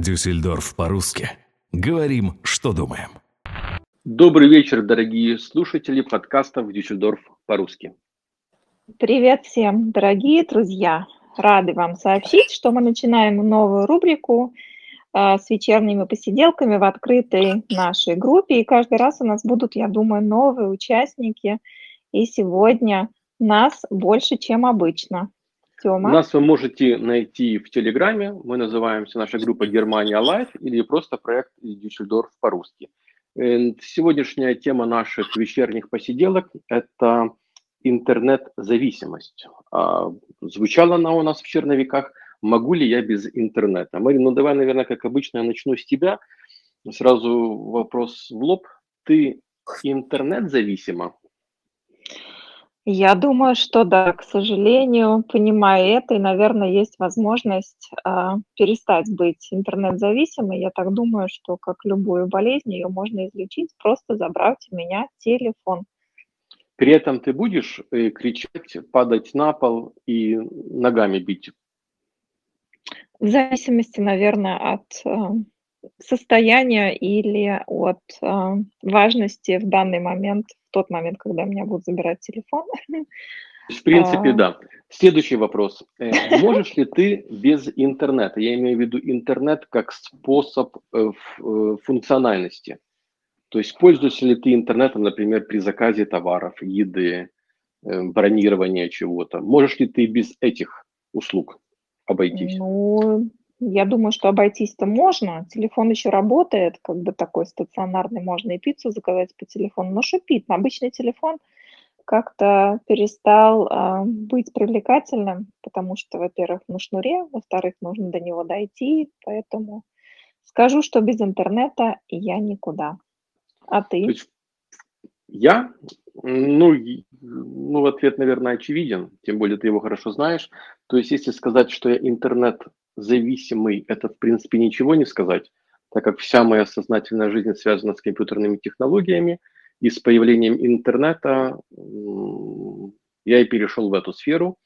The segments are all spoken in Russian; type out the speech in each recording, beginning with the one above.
Дюссельдорф по-русски. Говорим, что думаем. Добрый вечер, дорогие слушатели подкастов Дюссельдорф по-русски. Привет всем, дорогие друзья! Рады вам сообщить, что мы начинаем новую рубрику э, с вечерними посиделками в открытой нашей группе. И каждый раз у нас будут, я думаю, новые участники. И сегодня нас больше, чем обычно. Тёма. Нас вы можете найти в Телеграме. Мы называемся наша группа Германия Life или просто проект Дюссельдорф по-русски. Э, сегодняшняя тема наших вечерних посиделок – это интернет-зависимость. А, звучала она у нас в черновиках «Могу ли я без интернета?» Марина, ну давай, наверное, как обычно, я начну с тебя. Сразу вопрос в лоб. Ты интернет-зависима? Я думаю, что да, к сожалению, понимая это, и, наверное, есть возможность э, перестать быть интернет-зависимой. Я так думаю, что как любую болезнь, ее можно излечить, просто забрать у меня телефон. При этом ты будешь э, кричать, падать на пол и ногами бить? В зависимости, наверное, от э, состояния или от э, важности в данный момент в тот момент, когда меня будут забирать телефон. В принципе, а... да. Следующий вопрос. Э, можешь ли ты без интернета? Я имею в виду интернет как способ э, э, функциональности. То есть пользуешься ли ты интернетом, например, при заказе товаров, еды, бронирования чего-то? Можешь ли ты без этих услуг обойтись? Ну, я думаю, что обойтись-то можно. Телефон еще работает, как бы такой стационарный. Можно и пиццу заказать по телефону. Но шипит. Обычный телефон как-то перестал э, быть привлекательным, потому что, во-первых, на шнуре, во-вторых, нужно до него дойти. Поэтому скажу, что без интернета я никуда. А ты? Я? Ну, ну, ответ, наверное, очевиден, тем более ты его хорошо знаешь. То есть, если сказать, что я интернет зависимый, это, в принципе, ничего не сказать, так как вся моя сознательная жизнь связана с компьютерными технологиями, и с появлением интернета я и перешел в эту сферу,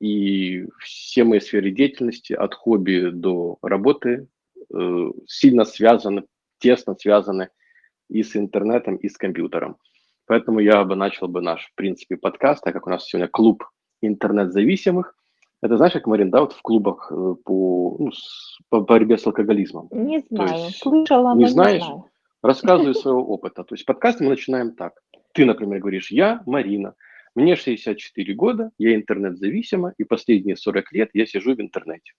и все мои сферы деятельности, от хобби до работы, э, сильно связаны, тесно связаны и с интернетом, и с компьютером. Поэтому я бы начал бы наш, в принципе, подкаст, так как у нас сегодня клуб интернет-зависимых – это знаешь, как, Марин, да, вот в клубах э, по, ну, по борьбе с алкоголизмом? Не знаю, есть, слышала, не знаешь? Не знаю. Рассказываю своего опыта. То есть подкаст мы начинаем так. Ты, например, говоришь, я Марина, мне 64 года, я интернет-зависима, и последние 40 лет я сижу в интернете.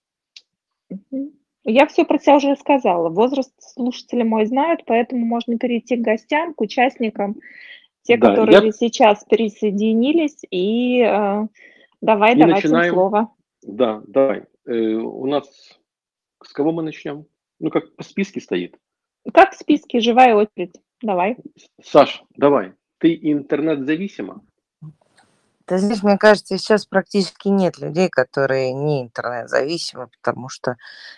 Я все про себя уже рассказала. Возраст слушатели мой знают, поэтому можно перейти к гостям, к участникам, те, да, которые я... сейчас присоединились, и э, давай и давать начинаем... слово. Да, давай. Э, у нас с кого мы начнем? Ну, как по списке стоит. Как в списке, живая очередь. Давай. Саш, давай. Ты интернет-зависима? Ты знаешь, мне кажется, сейчас практически нет людей, которые не интернет-зависимы, потому что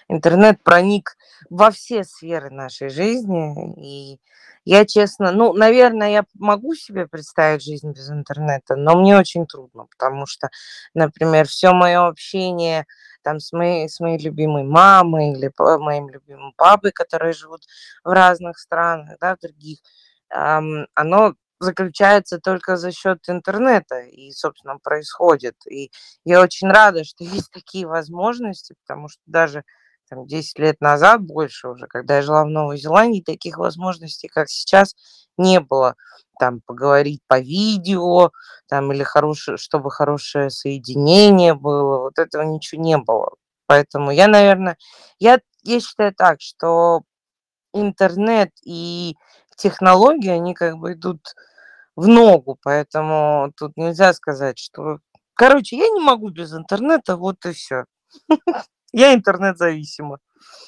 интернет проник во все сферы нашей жизни, и я честно, ну, наверное, я могу себе представить жизнь без интернета, но мне очень трудно, потому что, например, все мое общение там с моей, с моей любимой мамой или моим любимым папой, которые живут в разных странах, да, в других, эм, оно заключается только за счет интернета и, собственно, происходит. И я очень рада, что есть такие возможности, потому что даже там, 10 лет назад, больше уже, когда я жила в Новой Зеландии, таких возможностей, как сейчас, не было. Там поговорить по видео, там, или хорошее, чтобы хорошее соединение было, вот этого ничего не было. Поэтому я, наверное, я, я считаю так, что интернет и технологии, они как бы идут в ногу, поэтому тут нельзя сказать, что... Короче, я не могу без интернета, вот и все. Я интернет-зависима.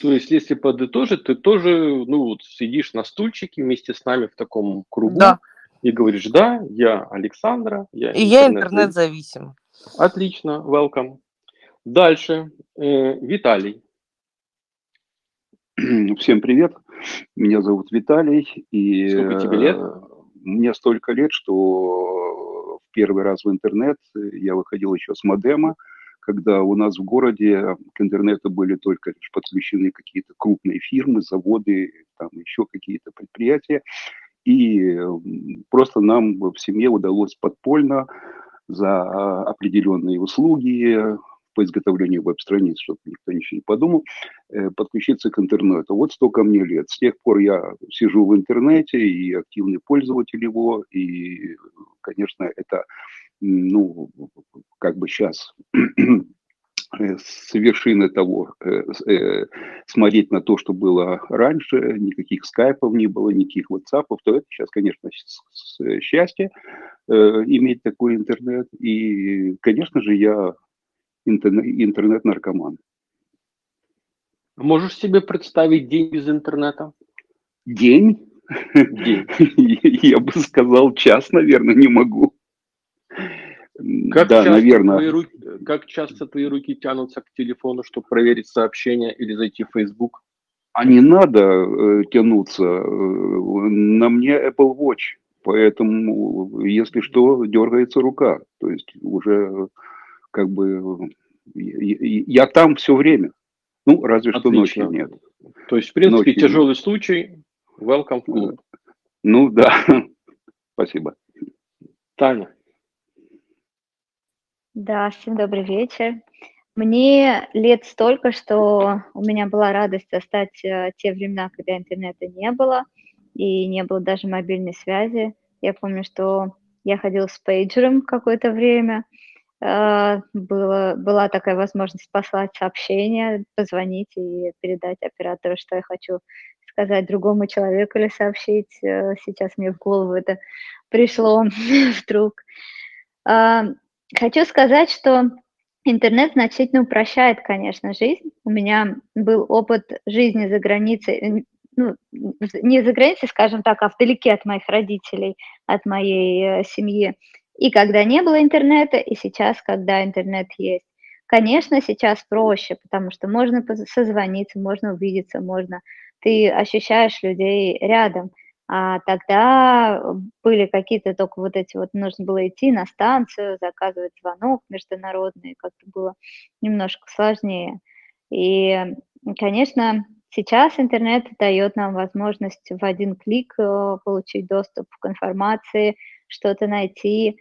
То есть, если подытожить, ты тоже, ну, вот сидишь на стульчике вместе с нами в таком кругу да. и говоришь, да, я Александра, я И я интернет-зависим. Отлично, welcome. Дальше, э, Виталий. Всем привет, меня зовут Виталий. И Сколько тебе лет? Мне столько лет, что в первый раз в интернет я выходил еще с модема, когда у нас в городе к интернету были только лишь подключены какие-то крупные фирмы, заводы, там еще какие-то предприятия. И просто нам в семье удалось подпольно за а, определенные услуги по изготовлению веб-страниц, чтобы никто ничего не подумал, э, подключиться к интернету. Вот столько мне лет. С тех пор я сижу в интернете и активный пользователь его. И, конечно, это, ну, как бы сейчас Э, с вершины того, э, э, смотреть на то, что было раньше, никаких скайпов не было, никаких ватсапов, то это сейчас, конечно, счастье иметь такой интернет. И, конечно же, я интернет-наркоман. Можешь себе представить день без интернета? День? День. Я бы сказал, час, наверное, не могу. Как, да, часто наверное. Твои руки, как часто твои руки тянутся к телефону, чтобы проверить сообщение или зайти в Facebook? А не надо э, тянуться. Э, на мне Apple Watch, поэтому, если что, дергается рука. То есть уже как бы я, я там все время. Ну, разве Отлично. что ночью нет. То есть, в принципе, ночью тяжелый нет. случай, welcome в клуб. Ну да, спасибо. Таня. Да, всем добрый вечер. Мне лет столько, что у меня была радость застать э, те времена, когда интернета не было, и не было даже мобильной связи. Я помню, что я ходила с пейджером какое-то время, было, была такая возможность послать сообщение, позвонить и передать оператору, что я хочу сказать другому человеку или сообщить. Э, сейчас мне в голову это пришло вдруг. А, Хочу сказать, что интернет значительно упрощает, конечно, жизнь. У меня был опыт жизни за границей, ну, не за границей, скажем так, а вдалеке от моих родителей, от моей э, семьи. И когда не было интернета, и сейчас, когда интернет есть. Конечно, сейчас проще, потому что можно созвониться, можно увидеться, можно. Ты ощущаешь людей рядом. А тогда были какие-то только вот эти вот, нужно было идти на станцию, заказывать звонок международный, как-то было немножко сложнее. И, конечно, сейчас интернет дает нам возможность в один клик э, получить доступ к информации, что-то найти.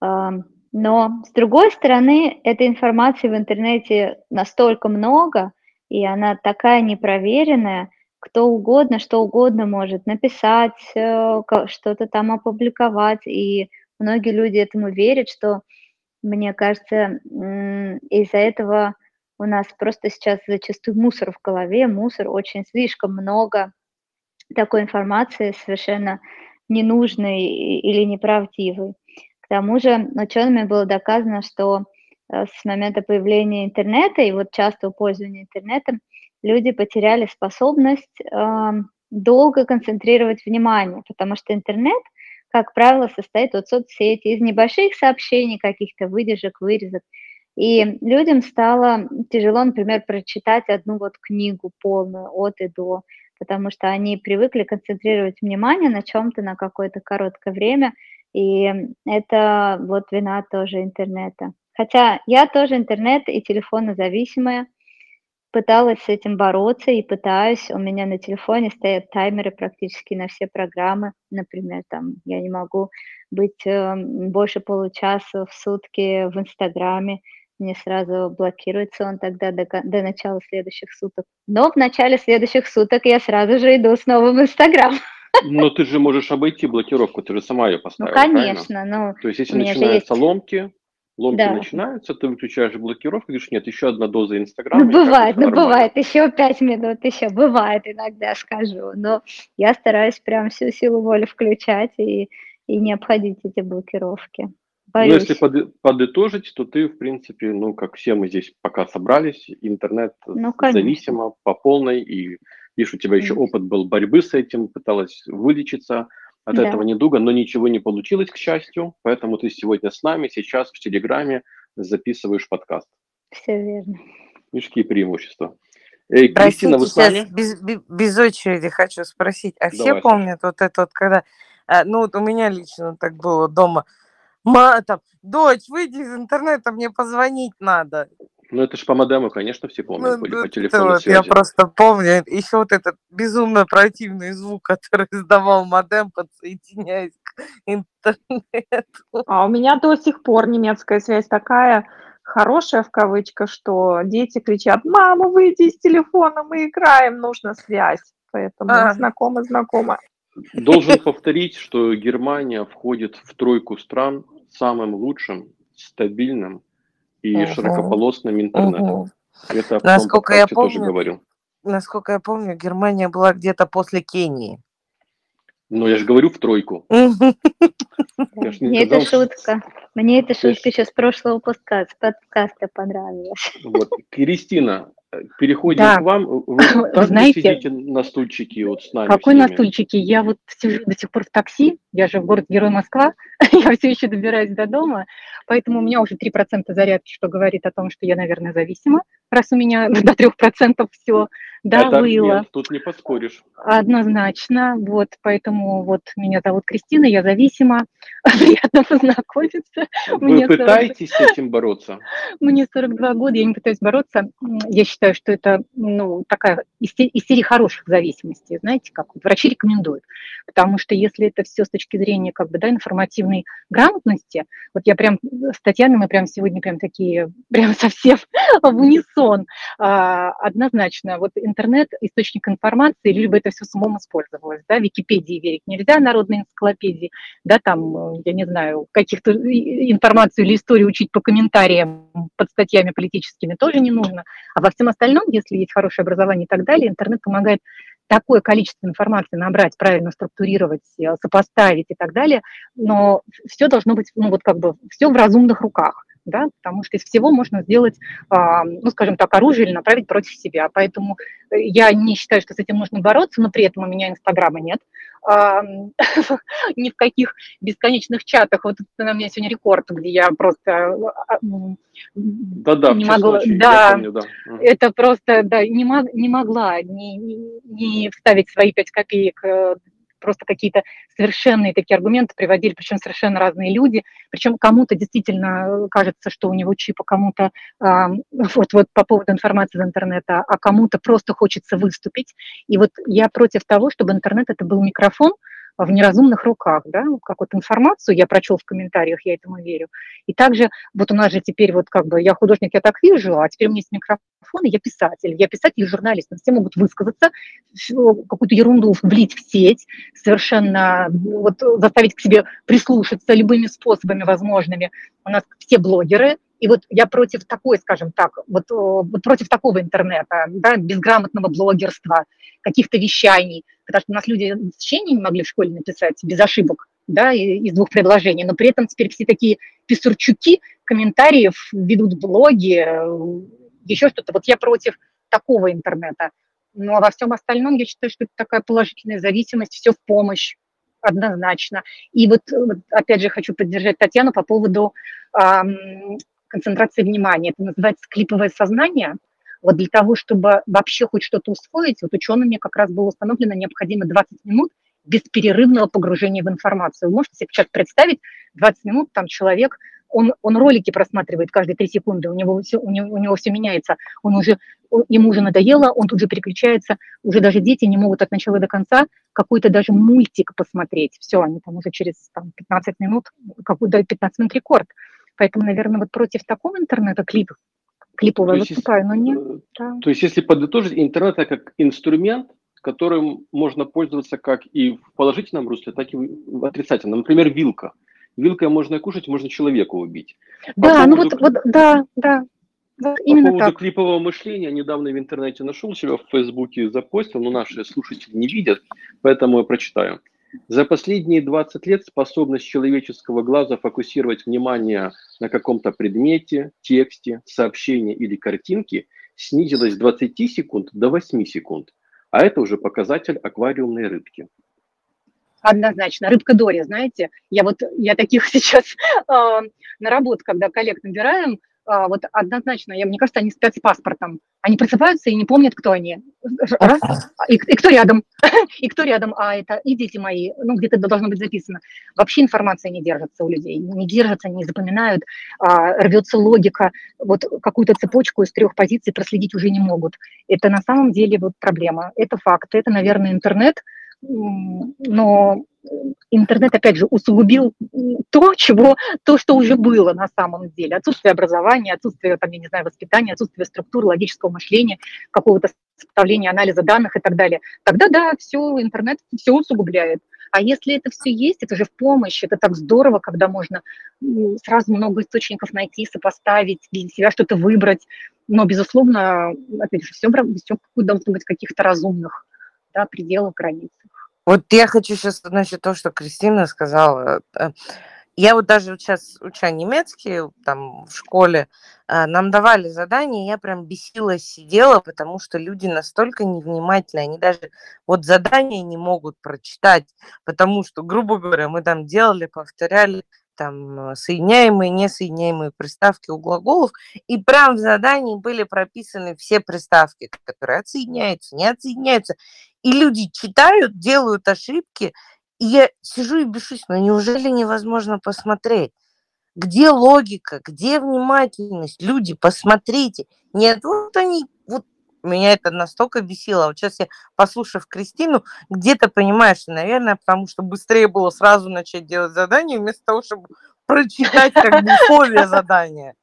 Но, с другой стороны, этой информации в интернете настолько много, и она такая непроверенная – кто угодно, что угодно может написать, э, что-то там опубликовать, и многие люди этому верят, что, мне кажется, из-за этого у нас просто сейчас зачастую мусор в голове, мусор очень слишком много такой информации совершенно ненужной или неправдивой. К тому же учеными было доказано, что э, с момента появления интернета и вот частого пользования интернетом люди потеряли способность э, долго концентрировать внимание, потому что интернет, как правило, состоит от соцсетей, из небольших сообщений, каких-то выдержек, вырезок. И людям стало тяжело, например, прочитать одну вот книгу полную от и до, потому что они привыкли концентрировать внимание на чем-то на какое-то короткое время, и это вот вина тоже интернета. Хотя я тоже интернет и телефонозависимая, пыталась с этим бороться и пытаюсь. У меня на телефоне стоят таймеры практически на все программы. Например, там я не могу быть э, больше получаса в сутки в Инстаграме. Мне сразу блокируется он тогда до, до начала следующих суток. Но в начале следующих суток я сразу же иду снова в Инстаграм. Но ты же можешь обойти блокировку, ты же сама ее ну, поставила. Ну, конечно. Ну, То есть, если начинаются есть... ломки, ломки да. начинаются, ты выключаешь блокировку, говоришь, нет, еще одна доза Инстаграма. Ну, бывает, ну, бывает, еще пять минут, еще бывает иногда, скажу, но я стараюсь прям всю силу воли включать и, и не обходить эти блокировки. Боюсь. Ну, если под, подытожить, то ты, в принципе, ну, как все мы здесь пока собрались, интернет ну, зависимо по полной, и видишь, у тебя еще опыт был борьбы с этим, пыталась вылечиться, от да. этого недуга, но ничего не получилось, к счастью, поэтому ты сегодня с нами, сейчас в Телеграме записываешь подкаст. Все верно. Видишь, какие преимущества. Эй, Простите, Кристина, вы с нами? Без, без очереди хочу спросить, а Давай. все помнят вот это вот, когда, а, ну вот у меня лично так было дома, Ма, там, дочь, выйди из интернета, мне позвонить надо. Ну, это же по модему, конечно, все помнят, Ну, были ну, по это телефонной вот, я просто помню, еще вот этот безумно противный звук, который издавал модем, подсоединяясь к интернету. А у меня до сих пор немецкая связь такая хорошая в кавычках, что дети кричат, мама, выйди из телефона, мы играем, нужна связь. Поэтому А. знакомо, знакомо. Должен повторить, что Германия входит в тройку стран с самым лучшим, стабильным и Мгм. широкополосным интернетом. Мгм. Это Насколько я подкасте тоже помню, говорил. насколько я помню, Германия была где-то после Кении. Но я же говорю в тройку. Мне эта шутка, мне эта шутка еще с прошлого подкаста, понравилась. Вот. Кристина, переходим Да. к вам. Вы также знаете, сидите на стульчике вот с нами Какой на стульчике? Я вот сижу до сих пор в такси, я же в город Герой Москва, я все еще добираюсь до дома, поэтому у меня уже 3% зарядки, что говорит о том, что я, наверное, зависима, раз у меня до 3% все Это довыло. аргумент, тут не поспоришь. Однозначно, вот, поэтому вот меня зовут Кристина, я зависима, приятно познакомиться. Вы Мне пытаетесь с этим бороться? Мне 42 года, я не пытаюсь бороться. Я считаю, что это ну, такая из, се- из серии хороших зависимостей, знаете, как врачи рекомендуют. Потому что если это все с точки зрения как бы, да, информативной грамотности, вот я прям с Татьяной, мы прям сегодня прям такие, прям совсем в унисон. А, однозначно, вот интернет – источник информации, либо это все с умом использовалось. Да? Википедии верить нельзя, народной энциклопедии, да, там, э, я не знаю, каких-то информацию или историю учить по комментариям под статьями политическими тоже не нужно. А во всем остальном, если есть хорошее образование и так далее, интернет помогает такое количество информации набрать, правильно структурировать, э, сопоставить и так далее, но все должно быть, ну вот как бы, все в разумных руках, да, потому что из всего можно сделать, ну, скажем так, оружие или направить против себя. Поэтому э, я не считаю, что с этим нужно бороться, но при этом у меня Инстаграма нет, ни в каких бесконечных чатах. Вот это у меня сегодня рекорд, где я просто а, Да-да, не могла, да, помню, да. Мгм. это просто, да, не, мог, не могла не, не- не вставить свои пять копеек, э, просто какие-то совершенные такие аргументы приводили, причем совершенно разные люди, причем кому-то действительно кажется, что у него чип, а кому-то а, вот, вот по поводу информации из интернета, а кому-то просто хочется выступить. И вот я против того, чтобы интернет это был микрофон, в неразумных руках, да, как вот информацию я прочел в комментариях, я этому верю. И также вот у нас же теперь вот как бы я художник, я так вижу, а теперь у меня есть микрофон, и я писатель, я писатель и журналист, все могут высказаться, какую-то ерунду влить в сеть, совершенно вот заставить к себе прислушаться любыми способами возможными. У нас все блогеры, и вот я против такой, скажем так, вот, э, вот против такого интернета, да, безграмотного блогерства, каких-то вещаний, потому что у нас люди сочинения не могли в школе написать без ошибок, да, из двух предложений, но при этом теперь все такие писурчуки комментариев ведут блоги, э, еще что-то. Вот я против такого интернета. Ну, а во всем остальном я считаю, что это такая положительная зависимость, все в помощь однозначно. И вот, э, вот опять же хочу поддержать Татьяну по поводу ам, концентрации внимания. Это называется клиповое сознание. Вот для того, чтобы вообще хоть что-то усвоить, вот учеными как раз было установлено необходимо 20 минут бесперерывного погружения в информацию. Вы можете себе сейчас представить, 20 минут там человек, он, он ролики просматривает каждые 3 секунды, у него все, у него, у него все меняется, он уже, он- ему уже надоело, он тут же переключается, уже даже дети не могут от начала до конца какой-то даже мультик посмотреть. Все, они там уже через там, 15 минут, какой-то 15 минут рекорд. Поэтому, наверное, вот против такого интернета клип, клипового То есть, выступаю, но нет. э, да. То есть, если подытожить, интернет это как инструмент, которым можно пользоваться как и в положительном русле, так и в отрицательном. Например, вилка. Вилкой можно кушать, можно человека убить. По Да, ну поводу вот, вот, да, да, вот По именно поводу так. клипового мышления, недавно в интернете нашел себя в Фейсбуке, запостил, но наши слушатели не видят, поэтому я прочитаю. За последние 20 лет способность человеческого глаза фокусировать внимание на каком-то предмете, тексте, сообщении или картинке снизилась с 20 секунд до 8 секунд. А это уже показатель аквариумной рыбки. Однозначно. Рыбка Дори, знаете, я вот, я таких сейчас э, на работу, когда коллег набираем, а, вот однозначно, я, мне кажется, они спят с паспортом. Они просыпаются и не помнят, кто они. Раз, и, и кто рядом, и кто рядом, а это и дети мои, ну, где-то должно быть записано. Вообще информация не держится у людей, не держится, не запоминают, а, рвется логика, вот какую-то цепочку из трех позиций проследить уже не могут. Это на самом деле вот проблема, это факт, это, наверное, интернет, но интернет, опять же, усугубил то, чего, то, что уже было на самом деле. Отсутствие образования, отсутствие, там, я не знаю, воспитания, отсутствие структуры, логического мышления, какого-то составления анализа данных и так далее. Тогда, да, все, интернет все усугубляет. А если это все есть, это же в помощь, это так здорово, когда можно сразу много источников найти, сопоставить, для себя что-то выбрать. Но, безусловно, опять же, все, все должно быть каких-то разумных да, пределах, границах. Вот я хочу сейчас, значит, то, что Кристина сказала. Э, я вот даже сейчас, уча немецкий там в школе, э, нам давали задания, я прям бесилась, сидела, потому что люди настолько невнимательны, они даже вот задания не могут прочитать, потому что, грубо говоря, мы там делали, повторяли там соединяемые, несоединяемые приставки у глаголов, и прям в задании были прописаны все приставки, которые отсоединяются, не отсоединяются. И люди читают, делают ошибки, и я сижу и бешусь, но неужели невозможно посмотреть? Где логика, где внимательность? Люди, посмотрите. Нет, вот они, меня это настолько бесило. Вот сейчас я, послушав Кристину, где-то понимаешь, наверное, потому что быстрее было сразу начать делать задание, вместо того, чтобы прочитать как бы условия задания.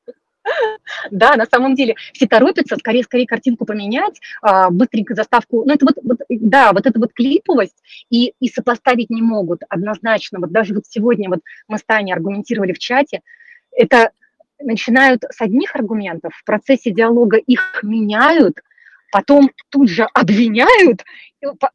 Да, на самом деле все торопятся, скорее, скорее картинку поменять, а, быстренько заставку. Ну, это вот, вот, да, вот эта вот клиповость и, и сопоставить не могут однозначно. Вот даже вот сегодня вот мы с Таней аргументировали в чате, это начинают с одних аргументов, в процессе диалога их меняют, потом тут же обвиняют,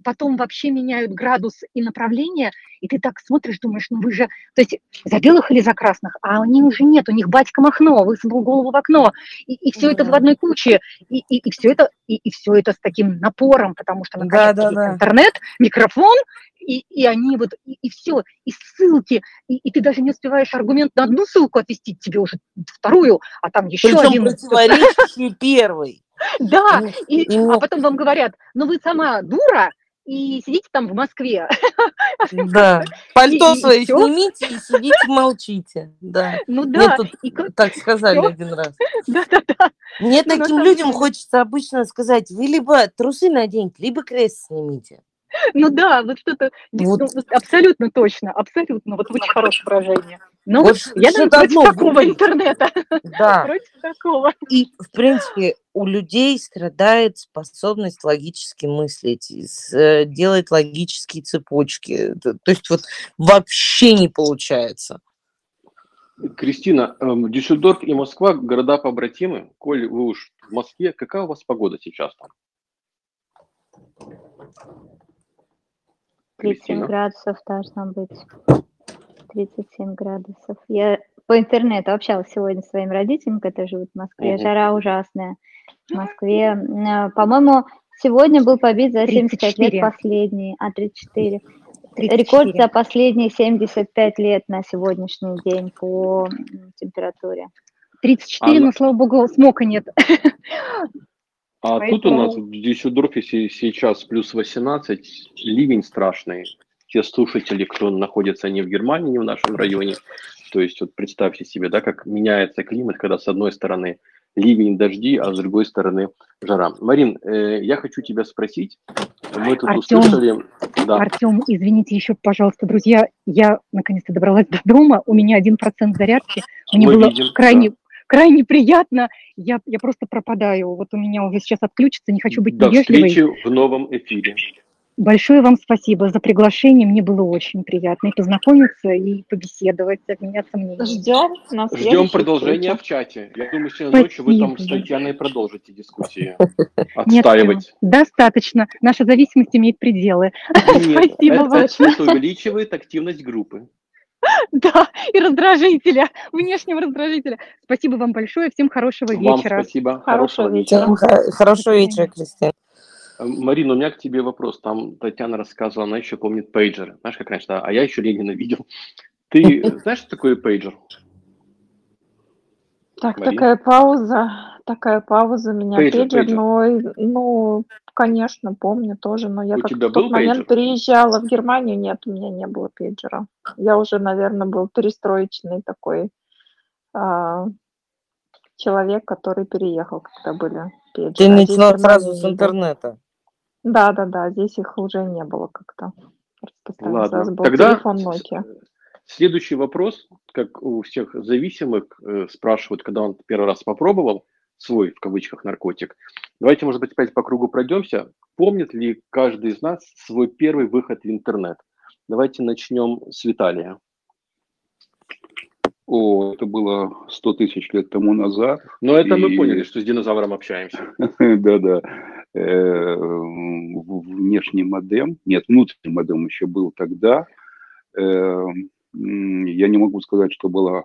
потом вообще меняют градус и направление, и ты так смотришь, думаешь, ну вы же, то есть за белых или за красных, а они уже нет, у них батька Махно, высунул голову в окно, и, и все это в одной куче, и, и, и все это, и, и все это с таким напором, потому что наконец да, да, да. интернет, микрофон, и, и они вот, и, и все, и ссылки, и, и ты даже не успеваешь аргумент на одну ссылку отвести, тебе уже вторую, а там еще Причем один. противоречащий первый. Да, ну, и, а потом вам говорят, ну вы сама дура, и сидите там в Москве. Да, пальто свои снимите и сидите молчите. Да. Ну да. так сказали один раз. Да, да, да. Мне ну, таким людям хочется обычно сказать, вы либо трусы наденьте, либо крест снимите. Ну да, вот что-то вот. Ну, абсолютно точно, абсолютно, вот очень хорошее выражение. Но вот я наверное, против такого будет. интернета. Да. против такого. И, в принципе, у людей страдает способность логически мыслить, э, делать логические цепочки. То есть вот вообще не получается. Кристина, эм, Дюссельдорф и Москва – города побратимы. Коль вы уж в Москве, какая у вас погода сейчас там? 37 градусов должно быть. 37 градусов. Я по интернету общалась сегодня с своими родителями, которые живут в Москве. Жара ужасная. В Москве, э, по-моему, сегодня был побит за 75 34. лет последний, а 34. 34. Рекорд за последние 75 лет на сегодняшний день по температуре. 34, а, но, слава богу, смока нет. А Поэтому... тут у нас в Дюссельдорфе сейчас плюс 18, ливень страшный. Те слушатели, кто находится не в Германии, не в нашем районе, то есть вот представьте себе, да, как меняется климат, когда с одной стороны ливень, дожди, а с другой стороны жара. Марин, э, я хочу тебя спросить. Мы тут Артем, услышали... Да. Артем, извините еще, пожалуйста, друзья, я наконец-то добралась до дома, у меня один процент зарядки, мне Мы было видим, крайне да крайне приятно. Я, я просто пропадаю. Вот у меня уже сейчас отключится, не хочу быть До невежливой. встречи в новом эфире. Большое вам спасибо за приглашение. Мне было очень приятно и познакомиться, и побеседовать, обменяться мнением. Ждем. На Ждем продолжения в чате. Я думаю, сегодня ночью вы там с Татьяной продолжите дискуссии. Отстаивать. Нет, достаточно. Наша зависимость имеет пределы. Нет, Спасибо это, это увеличивает активность группы. Да, и раздражителя, внешнего раздражителя. Спасибо вам большое, всем хорошего вечера. Вам спасибо, хорошего, вечера. Хорошего вечера, Кристина. Э, Марина, у меня к тебе вопрос. Там Татьяна рассказывала, она еще помнит пейджеры. Знаешь, как раньше, а я еще Ленина видел. Ты знаешь, что такое пейджер? Так, Марина? такая пауза, такая пауза меня Пейджер, пейджер, пейджер. но, и- ну, конечно, помню тоже, но я У как в тот момент пейджер? переезжала в Германию, нет, у меня не было пейджера. Я уже, наверное, был перестроечный такой а, человек, который переехал, когда были Ты пейджеры, а здесь в начала сразу с интернета. Да, да, да, здесь их уже не было как-то распространено. Сразу Ладно. был Тогда телефон Nokia. следующий вопрос, как у всех зависимых, э, спрашивают, когда он первый раз попробовал свой, в кавычках, наркотик. Давайте, может быть, опять по кругу пройдемся. Помнит ли каждый из нас свой первый выход в интернет? Давайте начнем с Виталия. О, это было 100 тысяч лет тому назад. Но это мы И- поняли, что с динозавром общаемся. Да-да. Э, Внешний модем. Нет, внутренний модем еще был тогда. Э, Я не могу сказать, что была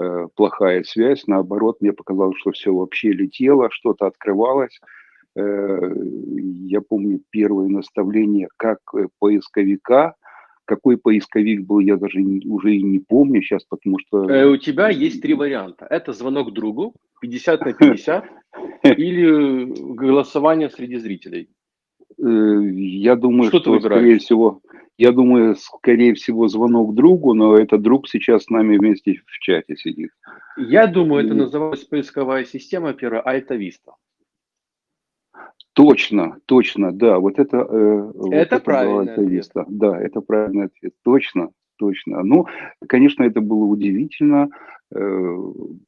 э, плохая связь. Наоборот, мне показалось, что все вообще летело, что-то открывалось. Я помню первое наставление как поисковика. Какой поисковик был, я даже не- уже и не помню сейчас, потому что... Э, У тебя есть три варианта. Это звонок другу, 50 на 50, или голосование среди зрителей. Э, Я думаю, Что что, скорее всего, я думаю, скорее всего, звонок другу, но этот друг сейчас с нами вместе в чате сидит. Я думаю, это называлась поисковая система первая Альта Виста. Точно, точно, да, вот это... э, вот Это правильный была ответ. Да, это правильный ответ, точно, точно. Ну, конечно, это было удивительно, э,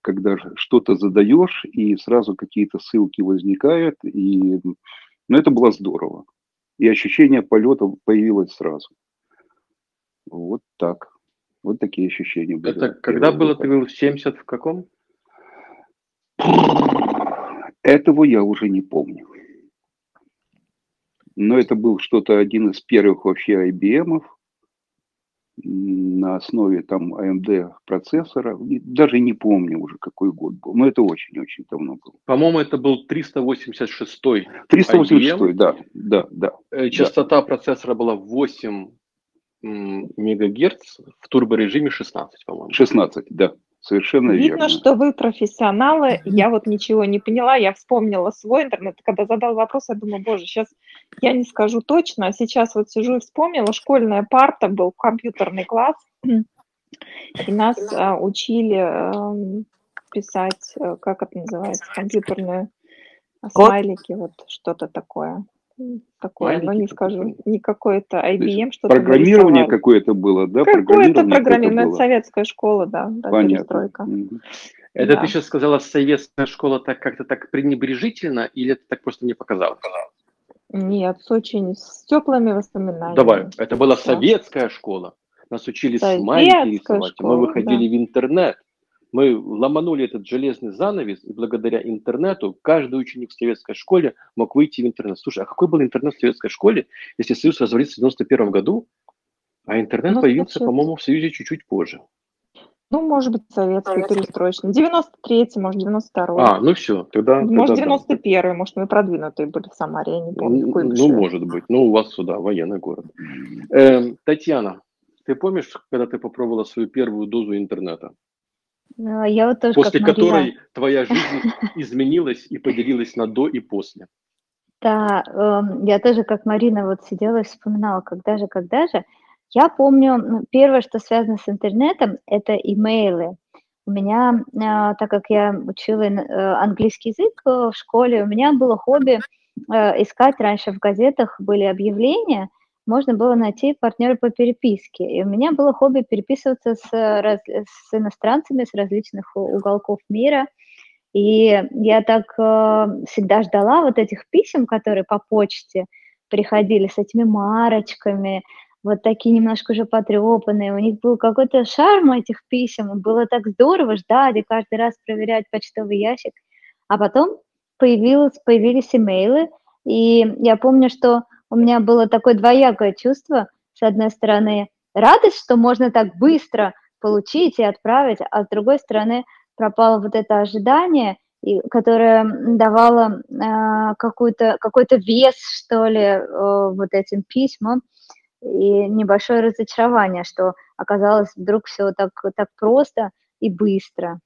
когда что-то задаешь, и сразу какие-то ссылки возникают, и, ну, это было здорово. И ощущение полета появилось сразу. Вот так. Вот такие ощущения были. Это когда было, ты был в 70 в каком? Этого я уже не помню. Но это был что-то один из первых вообще IBM на основе там AMD процессора. Даже не помню уже какой год был. Но это очень-очень давно было. По-моему, это был 386 386, да, да, да. Э, Частота процессора была 8 м, мегагерц, в турборежиме 16, по-моему. 16, да. Совершенно Видно, верно. что вы профессионалы. Я вот ничего не поняла. Я вспомнила свой интернет. Когда задал вопрос, я думаю, боже, сейчас я не скажу точно. А сейчас вот сижу и вспомнила. Школьная парта, был компьютерный класс. И нас а, учили эм, писать, э, как это называется, компьютерные Код? смайлики, вот что-то такое. Такое, но Смайлики не скажу, компьютерные. не какое-то IBM, что-то Программирование какое-то было, да? Какое-то Программирование программирование, это было. советская школа, да, да, Понятно. перестройка. Мгм. Это Да. ты сейчас сказала советская школа так как-то так пренебрежительно, или это так просто мне показалось? Нет, с очень с теплыми воспоминаниями. Давай, это была Да. советская школа. Нас учили Советская рисовать. школа, Мы выходили да. в интернет. Мы ломанули этот железный занавес, и благодаря интернету каждый ученик в советской школе мог выйти в интернет. Слушай, а какой был интернет в советской школе, если Союз развалился в 91 году, а интернет Ну, появился, значит- по-моему, в Союзе чуть-чуть позже? Ну, может быть, советский перестроечный. 93-й, может, 92-й. А, ну все, тогда... может, тогда да. 91-й, может, мы продвинутые были в Самаре, я не помню, Ну, большой. может быть. Ну, у вас сюда военный город. Эм, Татьяна, ты помнишь, когда ты попробовала свою первую дозу интернета? А, Я вот тоже После которой твоя жизнь изменилась и поделилась на до и после. Да, эм, я тоже как Марина вот сидела и вспоминала, когда же, когда же. Я помню, первое, что связано с интернетом, это имейлы. У меня, а, так как я учила э, английский язык э, в школе, у меня было хобби э, искать раньше в газетах были объявления, можно было найти партнера по переписке. И у меня было хобби переписываться с, э, раз- с иностранцами с различных уголков мира. И я так э, всегда ждала вот этих писем, которые по почте приходили с этими марочками, вот такие немножко уже потрепанные. У них был какой-то шарм этих писем, было так здорово ждать и каждый раз проверять почтовый ящик. А потом появилось, появились имейлы, и я помню, что у меня было такое двоякое чувство. С одной стороны, радость, что можно так быстро получить и отправить, а с другой стороны, пропало вот это ожидание, и, которое давало э, какой-то какой-то вес, что ли, э, вот этим письмам, и небольшое разочарование, что оказалось вдруг все так, так просто и быстро.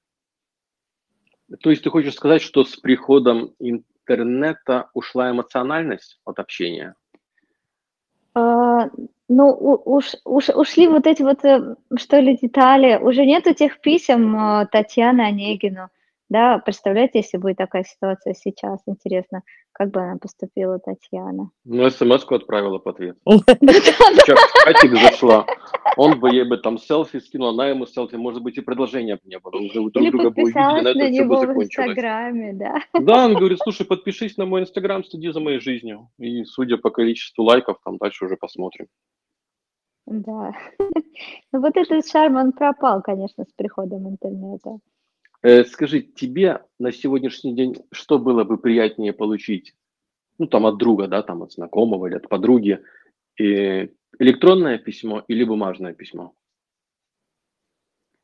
То есть ты хочешь сказать, что с приходом интернета ушла эмоциональность от общения? А, ну, уж, уж, ушли вот эти вот, э, что ли, детали. Уже нету тех писем э, Татьяны Онегину. Да, представляете, если будет такая ситуация сейчас, интересно, как бы она поступила, Татьяна? Ну, смс-ку отправила в ответ. Катик зашла, он бы ей бы там селфи скинул, она ему селфи, может быть, и предложения бы не было. Уже друг друга бы увидели, на этом все бы закончилось. в Инстаграме, да. Да, он говорит, слушай, подпишись на мой Инстаграм, следи за моей жизнью. И судя по количеству лайков, там дальше уже посмотрим. Да. Ну вот этот шарм, он пропал, конечно, с приходом интернета. Э, скажи, тебе на сегодняшний день что было бы приятнее получить? Ну, там от друга, да, там от знакомого или от подруги. И электронное письмо или бумажное письмо?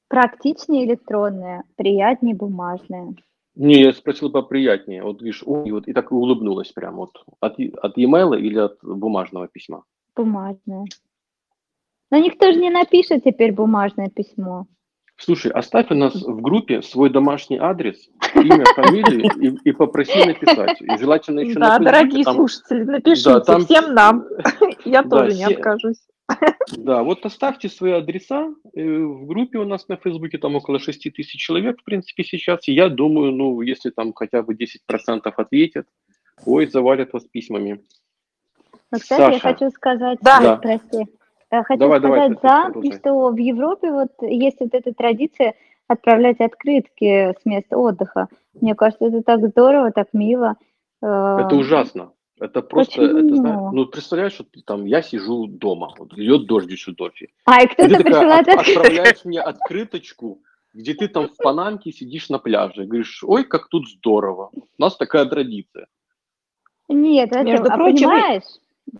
Практичнее электронное, приятнее бумажное. Не, я спросил поприятнее. Вот видишь, ой, вот и так улыбнулась прям. Вот от, от e-mail или от бумажного письма? Бумажное. Но никто же не напишет теперь бумажное письмо. Слушай, оставь у нас в группе свой домашний адрес, имя, фамилию и, и попроси написать. И желательно еще Да, на дорогие там... слушатели, напишите да, там... всем нам. Я да, тоже не откажусь. Да, вот оставьте свои адреса. Э, в группе у нас на Фейсбуке там около 6 тысяч человек, в принципе, сейчас. я думаю, ну, если там хотя бы 10% ответят, ой, завалят вас письмами. Кстати, Саша. я хочу сказать, да. прости, Э, хочу давай, сказать давай, за, что в Европе вот есть вот эта традиция отправлять открытки с места отдыха. Мне кажется, это так здорово, так мило. Э, это ужасно. Это просто, это, знаешь, ну, представляешь, что ты, там, я сижу дома, вот, идет дождь в Дюссельдорфе. А, и кто-то присылает от, отправляешь мне открыточку, где ты там в Панамке сидишь на пляже, говоришь, ой, как тут здорово, у нас такая традиция. Нет, это, Между а прочим, понимаешь,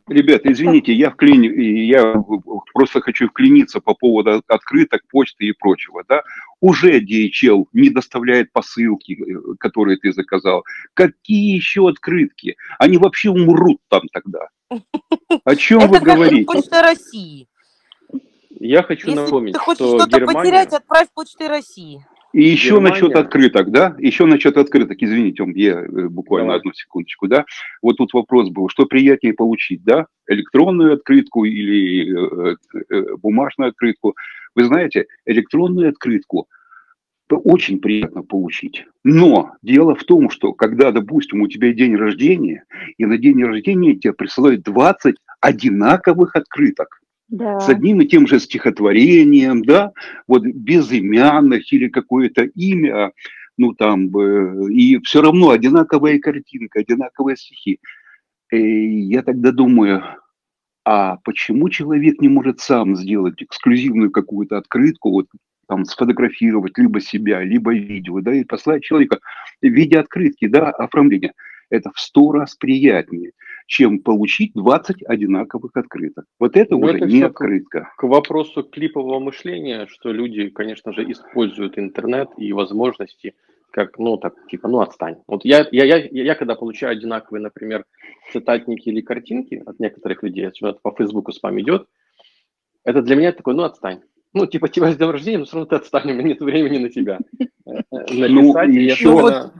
Ребята, извините, я, вклини, я просто хочу вклиниться по поводу открыток, почты и прочего. Да? Уже DHL не доставляет посылки, э, которые ты заказал. Какие еще открытки? Они вообще умрут там тогда. О чем вы говорите? Это Почта России. Я хочу Если напомнить, ты хочешь что-то Германия... потерять, отправь Почтой России. И еще Германия... насчет открыток, да? Еще насчет открыток, извините, я э, буквально Давай. одну секундочку, да? Вот тут вопрос был, что приятнее получить, да? Электронную открытку или э, э, бумажную открытку? Вы знаете, электронную открытку очень приятно получить. Но дело в том, что когда, допустим, у тебя день рождения, и на день рождения тебе присылают 20 одинаковых открыток, да. с одним и тем же стихотворением, да, вот безымянных или какое-то имя, ну там, и все равно одинаковая картинка, одинаковые стихи. И я тогда думаю, а почему человек не может сам сделать эксклюзивную какую-то открытку, вот там сфотографировать либо себя, либо видео, да, и послать человека в виде открытки, да, оформления. Это в сто раз приятнее чем получить 20 одинаковых открыток. Вот это Но ну, уже это не открытка. К, к вопросу клипового мышления, что люди, конечно же, используют интернет и возможности как, ну, так, типа, ну, отстань. Вот я, я, я, я когда получаю одинаковые, например, цитатники или картинки от некоторых людей, особенно по Фейсбуку спам идет, это для меня такой, ну, отстань. Ну, типа, тебя с днем рождения, но все равно ты отстань, у меня нет времени на тебя. Э, э, ну, еще,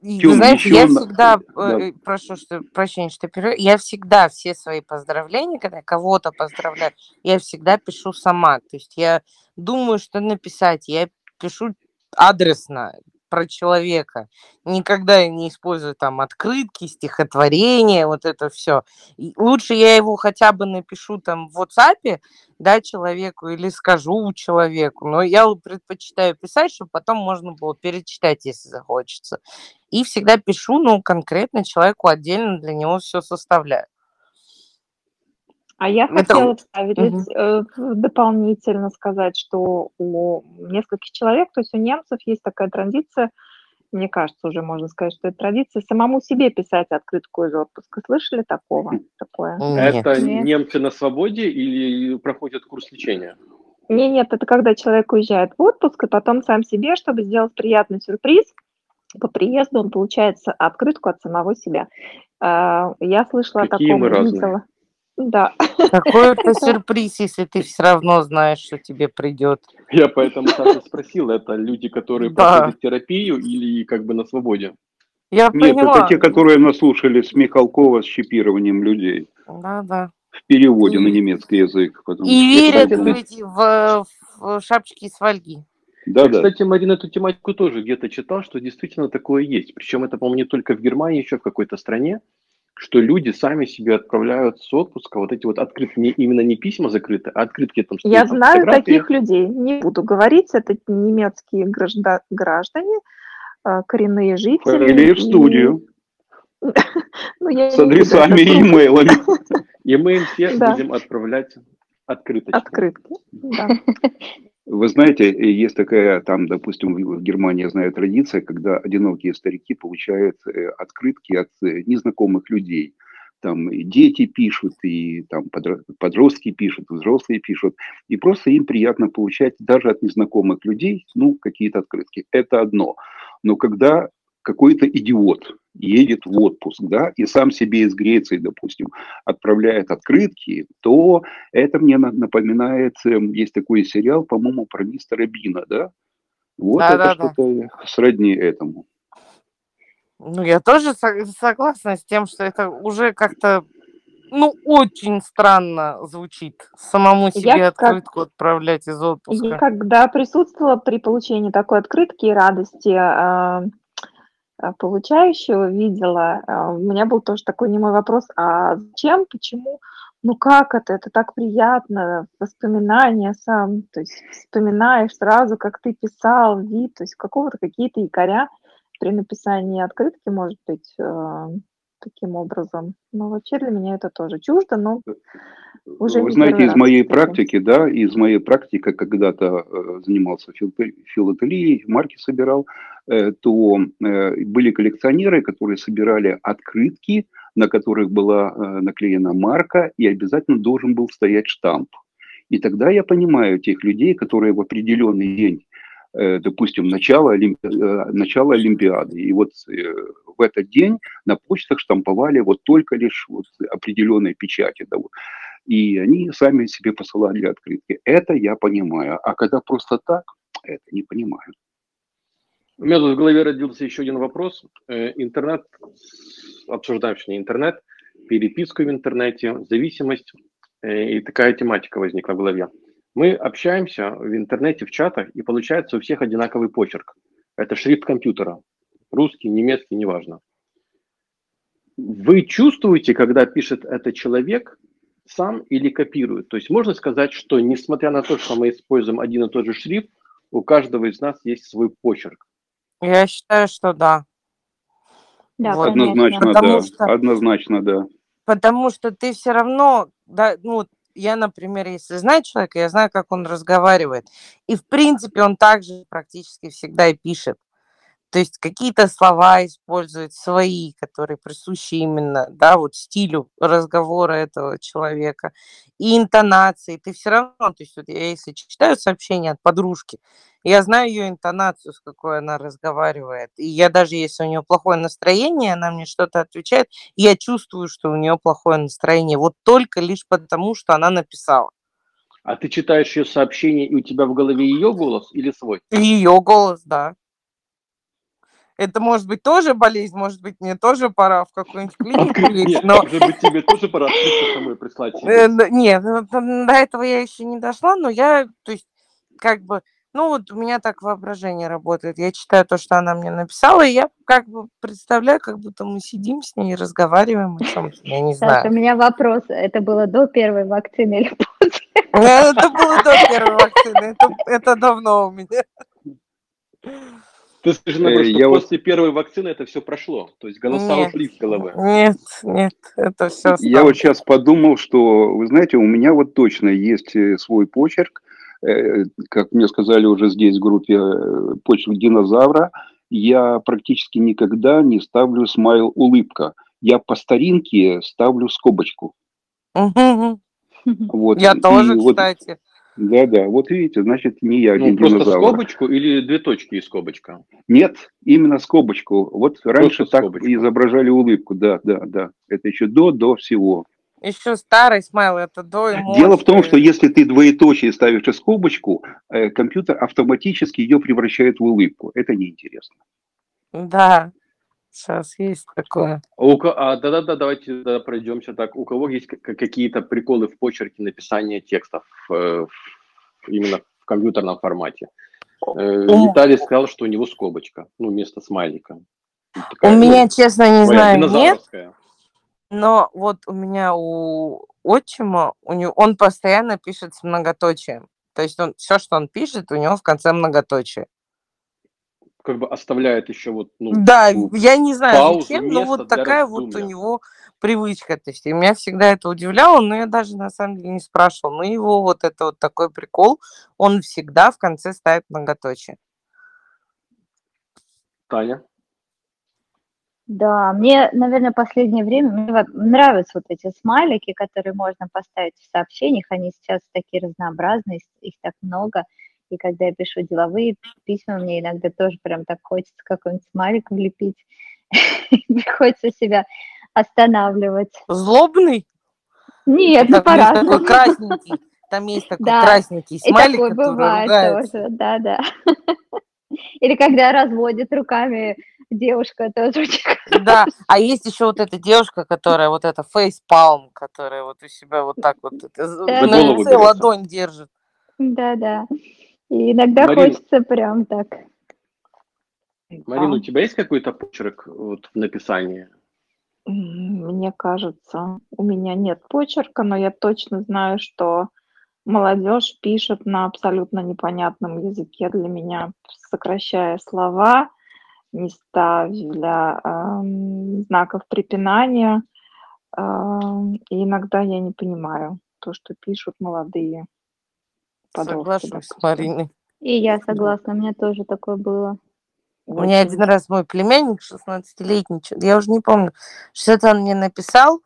Тем, знаешь, я всегда, да. Э, прошу что, прощения, что перерыв, я всегда все свои поздравления, когда кого-то поздравляю, я всегда пишу сама. То есть я думаю, что написать, я пишу адресно, про человека. Никогда не использую там открытки, стихотворения, вот это все. лучше я его хотя бы напишу там в WhatsApp, да, человеку или скажу человеку. Но я предпочитаю писать, чтобы потом можно было перечитать, если захочется. И всегда пишу, ну, конкретно человеку отдельно для него все составляю. А я хотела вставить угу. дополнительно сказать, что у нескольких человек, то есть у немцев есть такая традиция, мне кажется, уже можно сказать, что это традиция самому себе писать открытку из отпуска. Слышали такого? Такое? Нет. Это нет. немцы на свободе или проходят курс лечения? Нет, нет, это когда человек уезжает в отпуск, и потом сам себе, чтобы сделать приятный сюрприз, по приезду он получает открытку от самого себя. А, я слышала Какие о таком, видела. Да. Какой это сюрприз, если ты все равно знаешь, что тебе придет. Я поэтому так и спросил, это люди, которые Да. проходят терапию или как бы на свободе? Я Нет, поняла. это те, которые наслушались Михалкова с чипированием людей Да, да. в переводе И- на немецкий язык. потому И что- верят в эти в, в шапочки из фольги. Да, Я, да. кстати, Марина, эту тематику тоже где-то читал, что действительно такое есть. Причем это, по-моему, не только в Германии, еще в какой-то стране, что люди сами себе отправляют с отпуска вот эти вот открытки, не, именно не письма закрытые, а открытки там. Я там, знаю таких людей, не буду говорить, это немецкие гражда- граждане, э, коренные жители. Фамилии в студию Ну, с адресами и имейлами. И мы им все будем отправлять открыточки. Открытки. Да. Вы знаете, есть такая, там, допустим, в Германии, я знаю, традиция, когда одинокие старики получают э, открытки от э, незнакомых людей. Там и дети пишут, и там подро- подростки пишут, взрослые пишут. И просто им приятно получать даже от незнакомых людей, ну, какие-то открытки. Это одно. Но когда какой-то идиот едет в отпуск, да, и сам себе из Греции, допустим, отправляет открытки, то это мне на- напоминает, эм, есть такой сериал, по-моему, про мистера Бина, да? Вот это Да-да-да. что-то сродни этому. Ну, я тоже со- согласна с тем, что это уже как-то, ну, очень странно звучит самому себе Я как- открытку отправлять из Я отпуска. когда присутствовала при получении такой открытки и радости а, получающего, видела, а, у меня был тоже такой немой вопрос, а зачем, почему, ну как это, это так приятно, воспоминания сам, то есть вспоминаешь сразу, как ты писал, вид, то есть какого-то какие-то якоря при написании открытки, может быть, а, таким образом. Но вообще для меня это тоже чуждо, но уже Вы знаете, первый из раз, моей кстати. практики, да, из моей практики, когда-то э, занимался филте- филателией, марки собирал, э, то э, были коллекционеры, которые собирали открытки, на которых была э, наклеена марка, и обязательно должен был стоять штамп. И тогда я понимаю тех людей, которые в определенный день, допустим, начало, олимпи- начало Олимпиады, и вот в этот день на почтах штамповали вот только лишь вот определенные печати. Да, вот. И они сами себе посылали открытки. Это я понимаю. А когда просто так, это не понимаю. У меня тут в голове родился еще один вопрос. Э, Интернет, обсуждаем интернет, переписку в интернете, зависимость, э, и такая тематика возникла в голове. Мы общаемся в интернете, в чатах, и получается у всех одинаковый почерк. Это шрифт компьютера. Русский, немецкий, неважно. Вы чувствуете, когда пишет этот человек сам или копирует? То есть можно сказать, что несмотря на то, что мы используем один и тот же шрифт, у каждого из нас есть свой почерк. Я считаю, что да. Да, Вот. Однозначно, Потому да. что- Однозначно, да. Потому что ты все равно, да, ну, я, например, если знаю человека, я знаю, как он разговаривает. И, в принципе, он также практически всегда и пишет. То есть какие-то слова использует свои, которые присущи именно, да, вот стилю разговора этого человека. И интонации. Ты все равно, то есть вот я если читаю сообщение от подружки, я знаю ее интонацию, с какой она разговаривает. И я даже если у нее плохое настроение, она мне что-то отвечает, я чувствую, что у нее плохое настроение. Вот только лишь потому, что она написала. А ты читаешь ее сообщение, и у тебя в голове ее голос или свой? Ее голос, да. Это может быть тоже болезнь, может быть, мне тоже пора в какую-нибудь клинику лечь, Нет, но может быть, тебе тоже пора самой прислать. Э, Нет, ну, до этого я еще не дошла, но я, то есть, как бы, ну вот у меня так воображение работает. Я читаю то, что она мне написала, и я как бы представляю, как будто мы сидим с ней и разговариваем о чем-то, я не Саша, у знаю. меня вопрос. Это было до первой вакцины или после? Э, Это было до первой вакцины, это, это давно у меня. Ты скажи, наоборот, Э, что я вот- после первой вакцины это все прошло. То есть голоса Нет. ушли с головы. Нет, нет, это все Я вот сейчас подумал, что, вы знаете, у меня вот точно есть э, свой почерк, Э, как мне сказали уже здесь в группе, почерк динозавра. Я практически никогда не ставлю смайл улыбка. Я по старинке ставлю скобочку. Вот. Я И тоже, вот- кстати. Да, да. Вот видите, значит, не я Ну, один просто динозавр. скобочку или две точки и скобочка? Нет, именно скобочку. Вот раньше так скобочку. изображали улыбку. Да, да, да. Это еще до, до всего. Еще старый смайл, это до Дело в том, что если ты двоеточие ставишь и скобочку, э, компьютер автоматически ее превращает в улыбку. Это неинтересно. Да, сейчас есть такое. А а, да-да-да, давайте да, пройдемся так. У кого есть какие-то приколы в почерке написания текстов э, именно в компьютерном формате? Э, Виталий сказал, что у него скобочка, ну, вместо смайлика. У ну, меня, честно, не знаю, нет, но вот у меня у отчима, у него, он постоянно пишет с многоточием. То есть он все, что он пишет, у него в конце многоточие. Как бы оставляет еще вот, ну, Да, ну, я не знаю паузу, зачем, но вот такая вот у него привычка. То есть и меня всегда это удивляло, но я даже на самом деле не спрашивала. Но его вот это вот такой прикол, он всегда в конце ставит многоточие. Таня? Да, мне, наверное, последнее время мне нравятся вот эти смайлики, которые можно поставить в сообщениях. Они сейчас такие разнообразные, их так много. И когда я пишу деловые письма, мне иногда тоже прям так хочется какой-нибудь смайлик влепить. Приходится себя останавливать. Злобный? Нет, ну Там есть такой по-разному. красненький, там есть такой Да, красненький И смайлик, такой который бывает ругается. тоже, да-да. Или когда разводит руками девушка, тоже очень Да, а есть еще вот эта девушка, которая вот это фейспалм, которая вот у себя вот так вот это, Да, на лице ладонь держит. Да-да. И иногда Марин. хочется прям так. Марина, у тебя есть какой-то почерк вот в написании? Мне кажется, у меня нет почерка, но я точно знаю, что молодежь пишет на абсолютно непонятном языке для меня, сокращая слова, не ставля ам, знаков препинания. ам, И иногда я не понимаю то, что пишут молодые подростки, Соглашусь с. Мариной. И я согласна, у меня тоже такое было. У меня один раз мой племянник 16-летний, чё- я уже не помню, что-то он мне написал,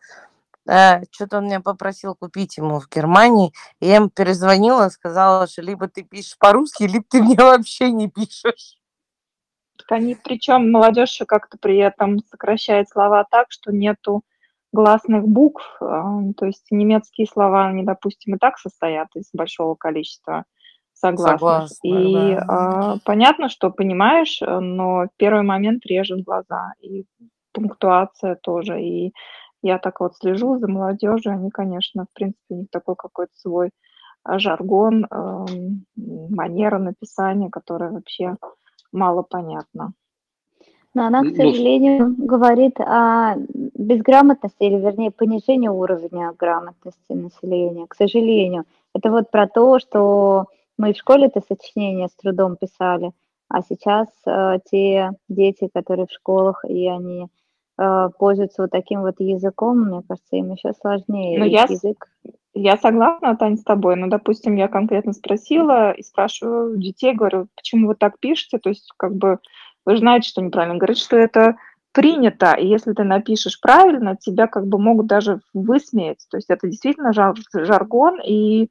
что-то он меня попросил купить ему в Германии, и я ему перезвонила, сказала, что либо ты пишешь по-русски, либо ты мне вообще не пишешь. Так Они, причем молодежь еще как-то при этом сокращает слова так, что нету гласных букв. а, То есть немецкие слова, они, допустим, и так состоят из большого количества согласных. Согласна, И да. а, понятно, что понимаешь, э, но в первый момент режет глаза. И пунктуация тоже. И я так вот слежу за молодежью. Они, конечно, в принципе, у них такой какой-то свой жаргон, эм, манера написания, которая вообще мало понятна. Но она, к Ну, сожалению, говорит о безграмотности, или, вернее, понижении уровня грамотности населения. К сожалению. Это вот про то, что мы в школе это сочинение с трудом писали, а сейчас э, те дети, которые в школах, и они э, пользуются вот таким вот языком, мне кажется, им еще сложнее. Ну, Их я язык Я согласна, Тань, с тобой. Но, допустим, я конкретно спросила и спрашиваю детей, говорю, почему вы так пишете? То есть, как бы, вы же знаете, что неправильно. Говорит, что это принято, и если ты напишешь правильно, тебя как бы могут даже высмеять. То есть это действительно жар- жаргон и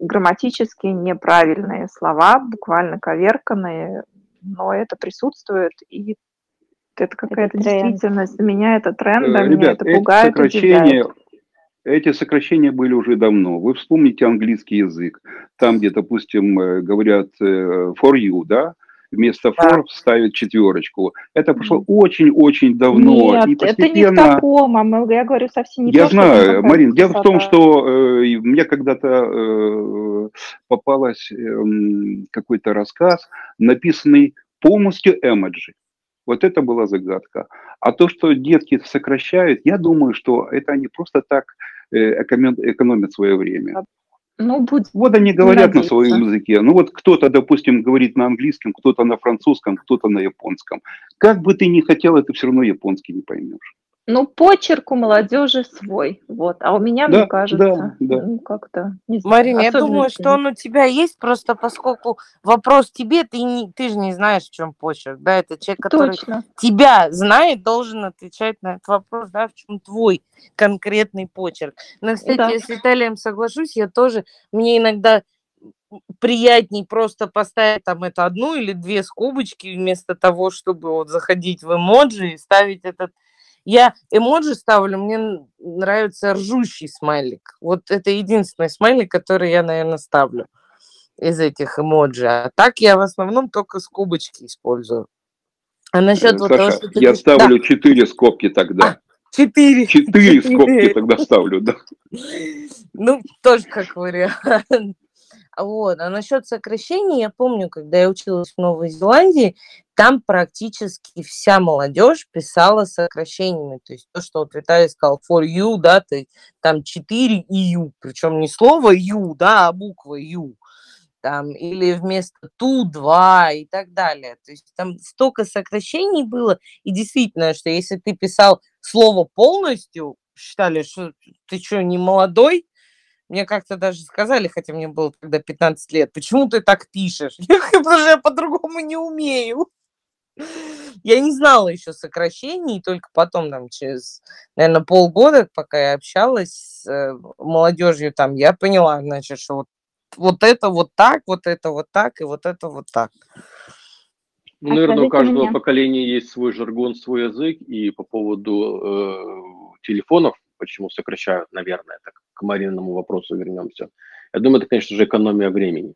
грамматически неправильные слова, буквально коверканные, но это присутствует, и это какая-то действительность. Меня это тренд, да, Э, меня Ребят, это эти пугает, сокращения, удивляет. эти сокращения были уже давно. Вы вспомните английский язык. Там, где, допустим, э, говорят э, for you, да, вместо Да. for ставят четверочку. Это прошло Мгм. очень-очень давно. Нет, и это не в постепенно... таком, а мы, я говорю совсем не Я то, знаю, Марин, дело в том, красота. что э, мне когда-то э, попалась эм, какой-то рассказ, написанный полностью эмоджи. Вот это была загадка. А то, что детки сокращают, я думаю, что это они просто так э, эконом- экономят свое время. Ну, будь Вот они говорят на надеяться. своем языке. Ну вот кто-то, допустим, говорит на английском, кто-то на французском, кто-то на японском. Как бы ты ни хотел, это все равно японский не поймешь. Ну, почерк у молодежи свой, вот. А у меня, Да, мне кажется, да, да. ну, как-то, Марина, я думаю, что он у тебя есть, просто поскольку вопрос тебе, ты, не, ты же не знаешь, в чем почерк, да, это человек, который Точно. тебя знает, должен отвечать на этот вопрос, да, в чем твой конкретный почерк. Но, кстати, Да. я с Виталием соглашусь, я тоже, мне иногда приятней просто поставить там это одну или две скобочки вместо того, чтобы вот заходить в эмоджи и ставить этот Я эмоджи ставлю, мне нравится ржущий смайлик. Вот это единственный смайлик, который я, наверное, ставлю из этих эмоджи. А так я в основном только скобочки использую. А насчет вот того, Саша, что ты я ставлю четыре скобки тогда. Четыре. Четыре скобки тогда ставлю, да. Ну, тоже как вариант. Вот. А насчет сокращений, я помню, когда я училась в Новой Зеландии, там практически вся молодежь писала сокращениями. То есть то, что вот Виталий сказал for you, да, ты, там 4 и you. Причем не слово you, да, а буква you. Там, или вместо ту, два и так далее. То есть там столько сокращений было. И действительно, что если ты писал слово полностью, считали, что ты что, не молодой, мне как-то даже сказали, хотя мне было тогда 15 лет, почему ты так пишешь? Я потому что я по-другому не умею. Я не знала еще сокращений, и только потом, там, через, наверное, полгода, пока я общалась с э, молодежью, там, я поняла, значит, что вот, вот это вот так, вот это вот так, и вот это вот так. Ну, А наверное, у каждого мне- поколения есть свой жаргон, свой язык, и по поводу э, телефонов, почему сокращают, наверное, так к Мариному вопросу вернемся. Я думаю, это, конечно же, экономия времени.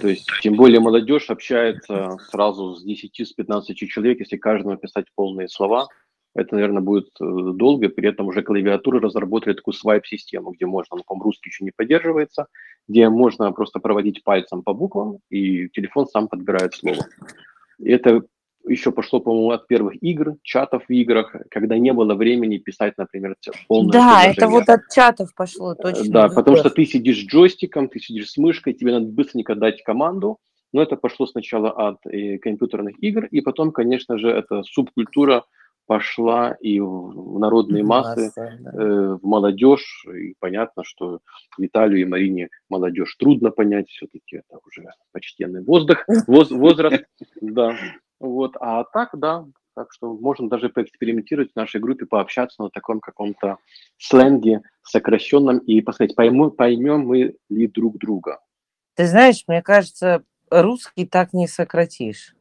То есть, тем более молодежь общается сразу с 10, с 15 человек, если каждому писать полные слова, это, наверное, будет э, долго, при этом уже клавиатура разработали такую свайп-систему, где можно, ну, по русский еще не поддерживается, где можно просто проводить пальцем по буквам, и телефон сам подбирает слово. И это еще пошло, по-моему, от первых игр, чатов в играх, когда не было времени писать, например, полное Да, это предложение. вот от чатов пошло, Э, точно. Да, в потому что ты сидишь с джойстиком, ты сидишь с мышкой, тебе надо быстренько дать команду, но это пошло сначала от э, компьютерных игр, и потом, конечно же, эта субкультура пошла и в народные массы, Масса, да. э, в молодежь, и понятно, что Виталию и Марине молодежь трудно понять, все-таки это уже почтенный воздух, воз- возраст, да, вот, а так, да, так что можно даже поэкспериментировать в нашей группе, пообщаться на таком каком-то сленге сокращенном и посмотреть, пойму, поймем мы ли друг друга. Ты знаешь, мне кажется, русский так не сократишь.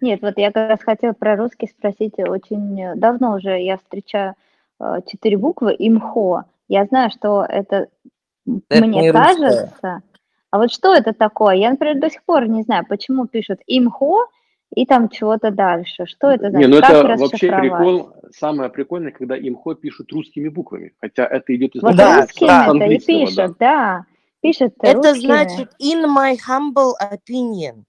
Нет, вот я как раз хотела про русский спросить. Очень давно уже я встречаю э, четыре буквы имхо. Я знаю, что это, Это мне кажется. А вот что это такое? Я, например, до сих пор не знаю, почему пишут имхо и там чего-то дальше. Что это Не, значит? ну Как это вообще прикол, самое прикольное, когда имхо пишут русскими буквами, хотя это идет из Вот Да, русскими да. это и английского, да. пишут, да. Пишут Это русскими. значит in my humble opinion.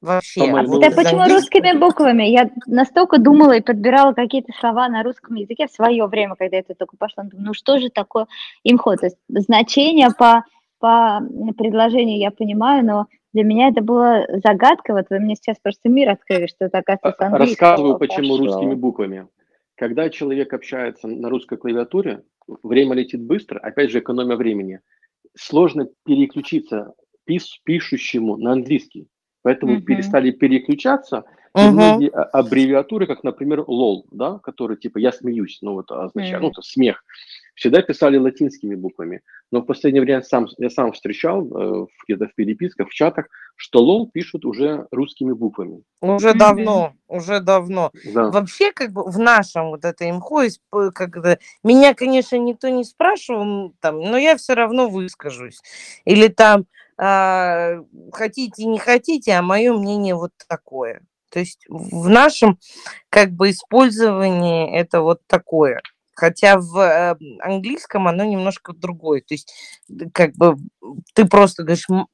Вообще. А вот из почему русскими буквами? Я настолько думала и подбирала какие-то слова на русском языке в свое время, когда это только пошло. Думаю, ну что же такое имхо? То есть значение по, по предложению я понимаю, но для меня это было загадкой. Вот вы мне сейчас просто мир открыли, что это, оказывается, с А, английского Рассказываю, почему пошло. русскими буквами. Когда человек общается на русской клавиатуре, время летит быстро, опять же, экономия времени. Сложно переключиться пис- пишущему на английский. Поэтому Мгм. перестали переключаться. И Мгм. многие а- аббревиатуры, как, например, LOL, да, который типа «я смеюсь», ну вот означает, ну, Мгм. то смех, всегда писали латинскими буквами. Но в последнее время сам, я сам встречал э, в- где-то в переписках, в чатах, что LOL пишут уже русскими буквами. Уже давно, уже давно. Да. Вообще, как бы в нашем вот это имхо, как это, меня, конечно, никто не спрашивал, там, но я все равно выскажусь. Или там а, хотите, не хотите, а мое мнение вот такое. То есть в нашем как бы использовании это вот такое. Хотя в э, английском оно немножко другое. То есть как бы ты просто говоришь, «М,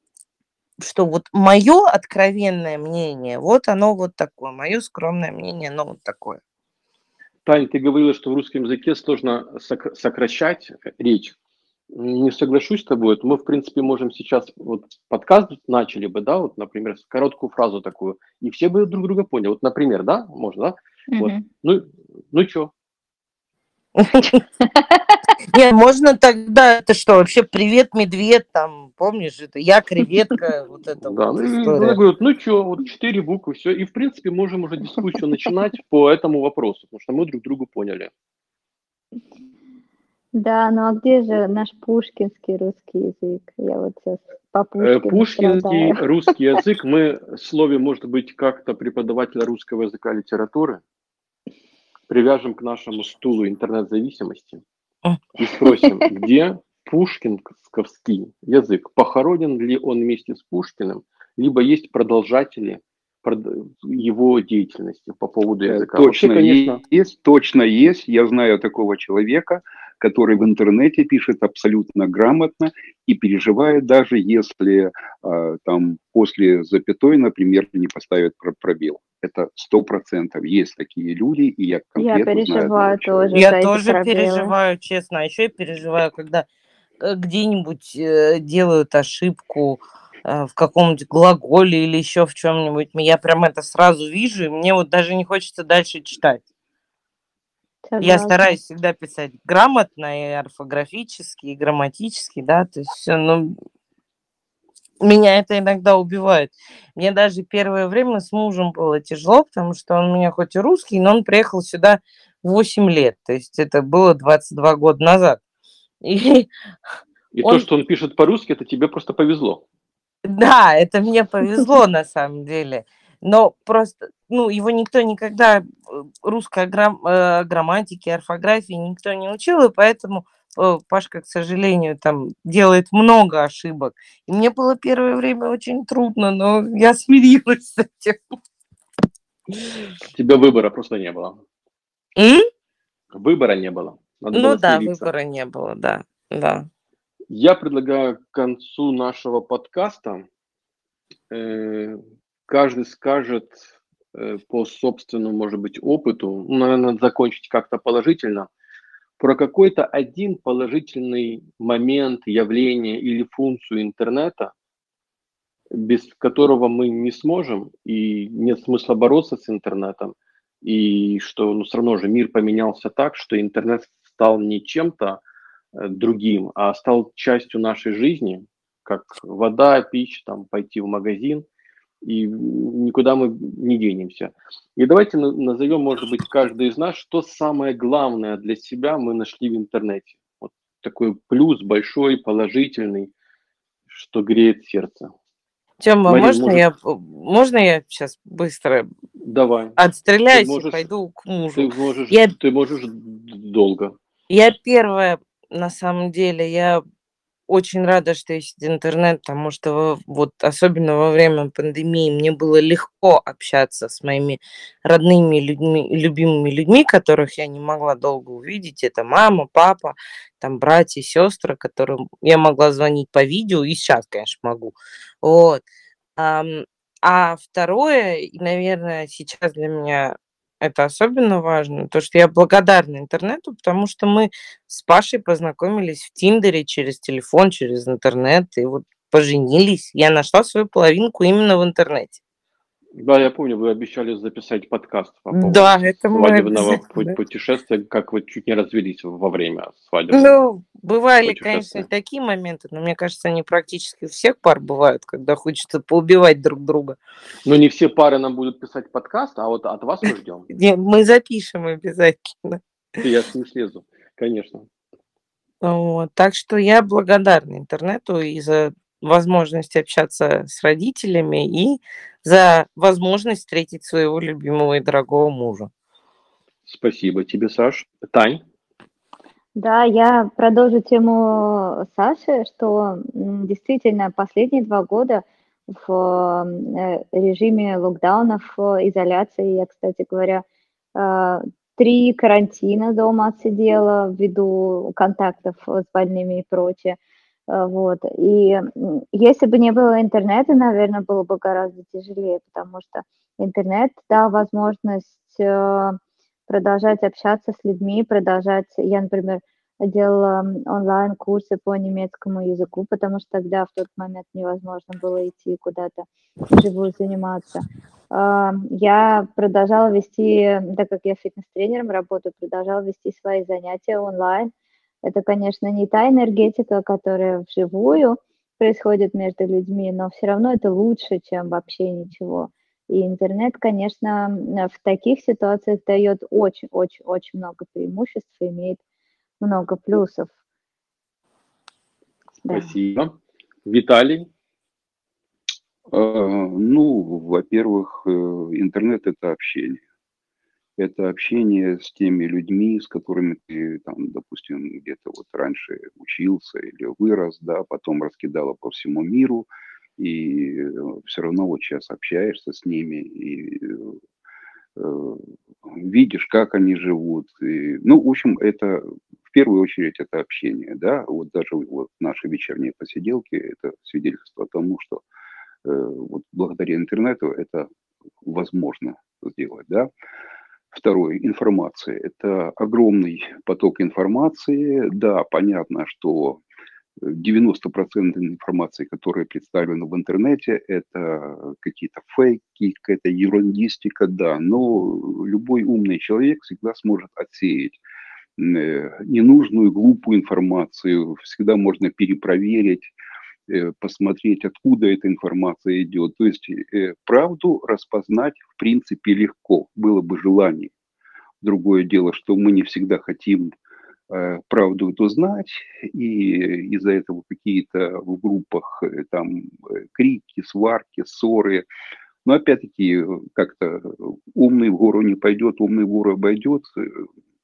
что вот мое откровенное мнение, вот оно вот такое, мое скромное мнение, оно вот такое. Таня, ты говорила, что в русском языке сложно сок- сокращать речь. Не соглашусь с тобой. Мы, в принципе, можем сейчас вот подкаст начали бы, да, вот, например, короткую фразу такую, и все бы друг друга поняли. Вот, например, да, можно, да? Вот. Мгм. Ну, ну что? Нет, можно тогда, это что, вообще привет, медведь, там, помнишь, это я креветка, вот это Да, вот ну, история. говорят, ну что, вот четыре буквы, все. И, в принципе, можем уже дискуссию начинать по этому вопросу, потому что мы друг другу поняли. Да, ну а где же наш пушкинский русский язык? Я вот сейчас по Э, Пушкину Пушкинский страдаю. русский язык, мы в слове, может быть, как-то преподавателя русского языка литературы. Привяжем к нашему стулу интернет-зависимости и спросим, где пушкинсковский язык? Похоронен ли он вместе с Пушкиным, либо есть продолжатели его деятельности по поводу э, языка? Точно Вообще, конечно... есть, точно есть. Я знаю такого человека, который в интернете пишет абсолютно грамотно и переживает даже, если э, там после запятой, например, не поставят пробел. Это сто процентов. Есть такие люди, и я конкретно Я переживаю знаю тоже. Я тоже пробелы. переживаю, честно. А еще я переживаю, когда э, где-нибудь э, делают ошибку, э, в каком-нибудь глаголе или еще в чем-нибудь. Я прям это сразу вижу, и мне вот даже не хочется дальше читать. Согласна. Я стараюсь всегда писать грамотно и орфографически, и грамматически, да, то есть все, ну, меня это иногда убивает. Мне даже первое время с мужем было тяжело, потому что он у меня хоть и русский, но он приехал сюда 8 лет, то есть это было 22 года назад. И, и он... то, что он пишет по-русски, это тебе просто повезло. Да, это мне повезло на самом деле но просто, ну, его никто никогда э, русской грам, э, грамматики, орфографии никто не учил, и поэтому э, Пашка, к сожалению, там делает много ошибок. И мне было первое время очень трудно, но я смирилась с этим. У тебя выбора просто не было. М? Выбора не было. Надо ну было да, смириться. выбора не было, да, да. Я предлагаю к концу нашего подкаста э, каждый скажет э, по собственному, может быть, опыту, ну, наверное, закончить как-то положительно, про какой-то один положительный момент, явление или функцию интернета, без которого мы не сможем, и нет смысла бороться с интернетом, и что ну, все равно же мир поменялся так, что интернет стал не чем-то э, другим, а стал частью нашей жизни, как вода, пища, там, пойти в магазин – и никуда мы не денемся. И давайте назовем, может быть, каждый из нас, что самое главное для себя мы нашли в интернете. Вот такой плюс большой, положительный, что греет сердце. Тема, Марин, можно, может... я, можно я сейчас быстро Давай. отстреляюсь можешь, и пойду к мужу? Ты можешь, я, ты можешь долго. Я первая, на самом деле, я очень рада, что есть интернет, потому что вот особенно во время пандемии мне было легко общаться с моими родными людьми, любимыми людьми, которых я не могла долго увидеть. Это мама, папа, там братья, сестры, которым я могла звонить по видео, и сейчас, конечно, могу. Вот. А второе, наверное, сейчас для меня это особенно важно, то, что я благодарна интернету, потому что мы с Пашей познакомились в Тиндере через телефон, через интернет, и вот поженились. Я нашла свою половинку именно в интернете. Да, я помню, вы обещали записать подкаст по поводу да, это свадебного путешествия, как вы чуть не развелись во время свадьбы. Ну, бывали, конечно, такие моменты, но мне кажется, они практически у всех пар бывают, когда хочется поубивать друг друга. Но не все пары нам будут писать подкаст, а вот от вас мы ждем. Мы запишем обязательно. Я с ним слезу, конечно. Вот. Так что я благодарна интернету и за возможность общаться с родителями и за возможность встретить своего любимого и дорогого мужа. Спасибо тебе, Саш. Тань? Да, я продолжу тему Саши, что действительно последние два года в э, режиме локдаунов, изоляции, я, кстати говоря, э, три карантина дома отсидела ввиду контактов с больными и прочее. Э, вот. И если бы не было интернета, наверное, было бы гораздо тяжелее, потому что интернет дал возможность э, продолжать общаться с людьми, продолжать, я, например, делала онлайн-курсы по немецкому языку, потому что тогда в тот момент невозможно было идти куда-то вживую заниматься. Э, я продолжала вести, так как я фитнес-тренером работаю, продолжала вести свои занятия онлайн, это, конечно, не та энергетика, которая вживую происходит между людьми, но все равно это лучше, чем вообще ничего. И интернет, конечно, в таких ситуациях дает очень-очень-очень много преимуществ и имеет много плюсов. Спасибо. Да. Виталий? А, ну, во-первых, э, интернет – это общение. Это общение с теми людьми, с которыми ты, там, допустим, где-то вот раньше учился или вырос, да, потом раскидала по всему миру, и э, все равно вот сейчас общаешься с ними и э, видишь, как они живут. И, ну, в общем, это в первую очередь это общение, да, вот даже вот наши вечерние посиделки, это свидетельство тому, что э, вот благодаря интернету это возможно сделать, да. Второе, информация. Это огромный поток информации. Да, понятно, что 90% информации, которая представлена в интернете, это какие-то фейки, какая-то ерундистика, да, но любой умный человек всегда сможет отсеять э, ненужную, глупую информацию, всегда можно перепроверить, э, посмотреть, откуда эта информация идет. То есть э, правду распознать в принципе легко, было бы желание. Другое дело, что мы не всегда хотим Э, правду эту знать, и из-за этого какие-то в группах э, там э, крики, сварки, ссоры. Но опять-таки как-то умный в гору не пойдет, умный в гору обойдет.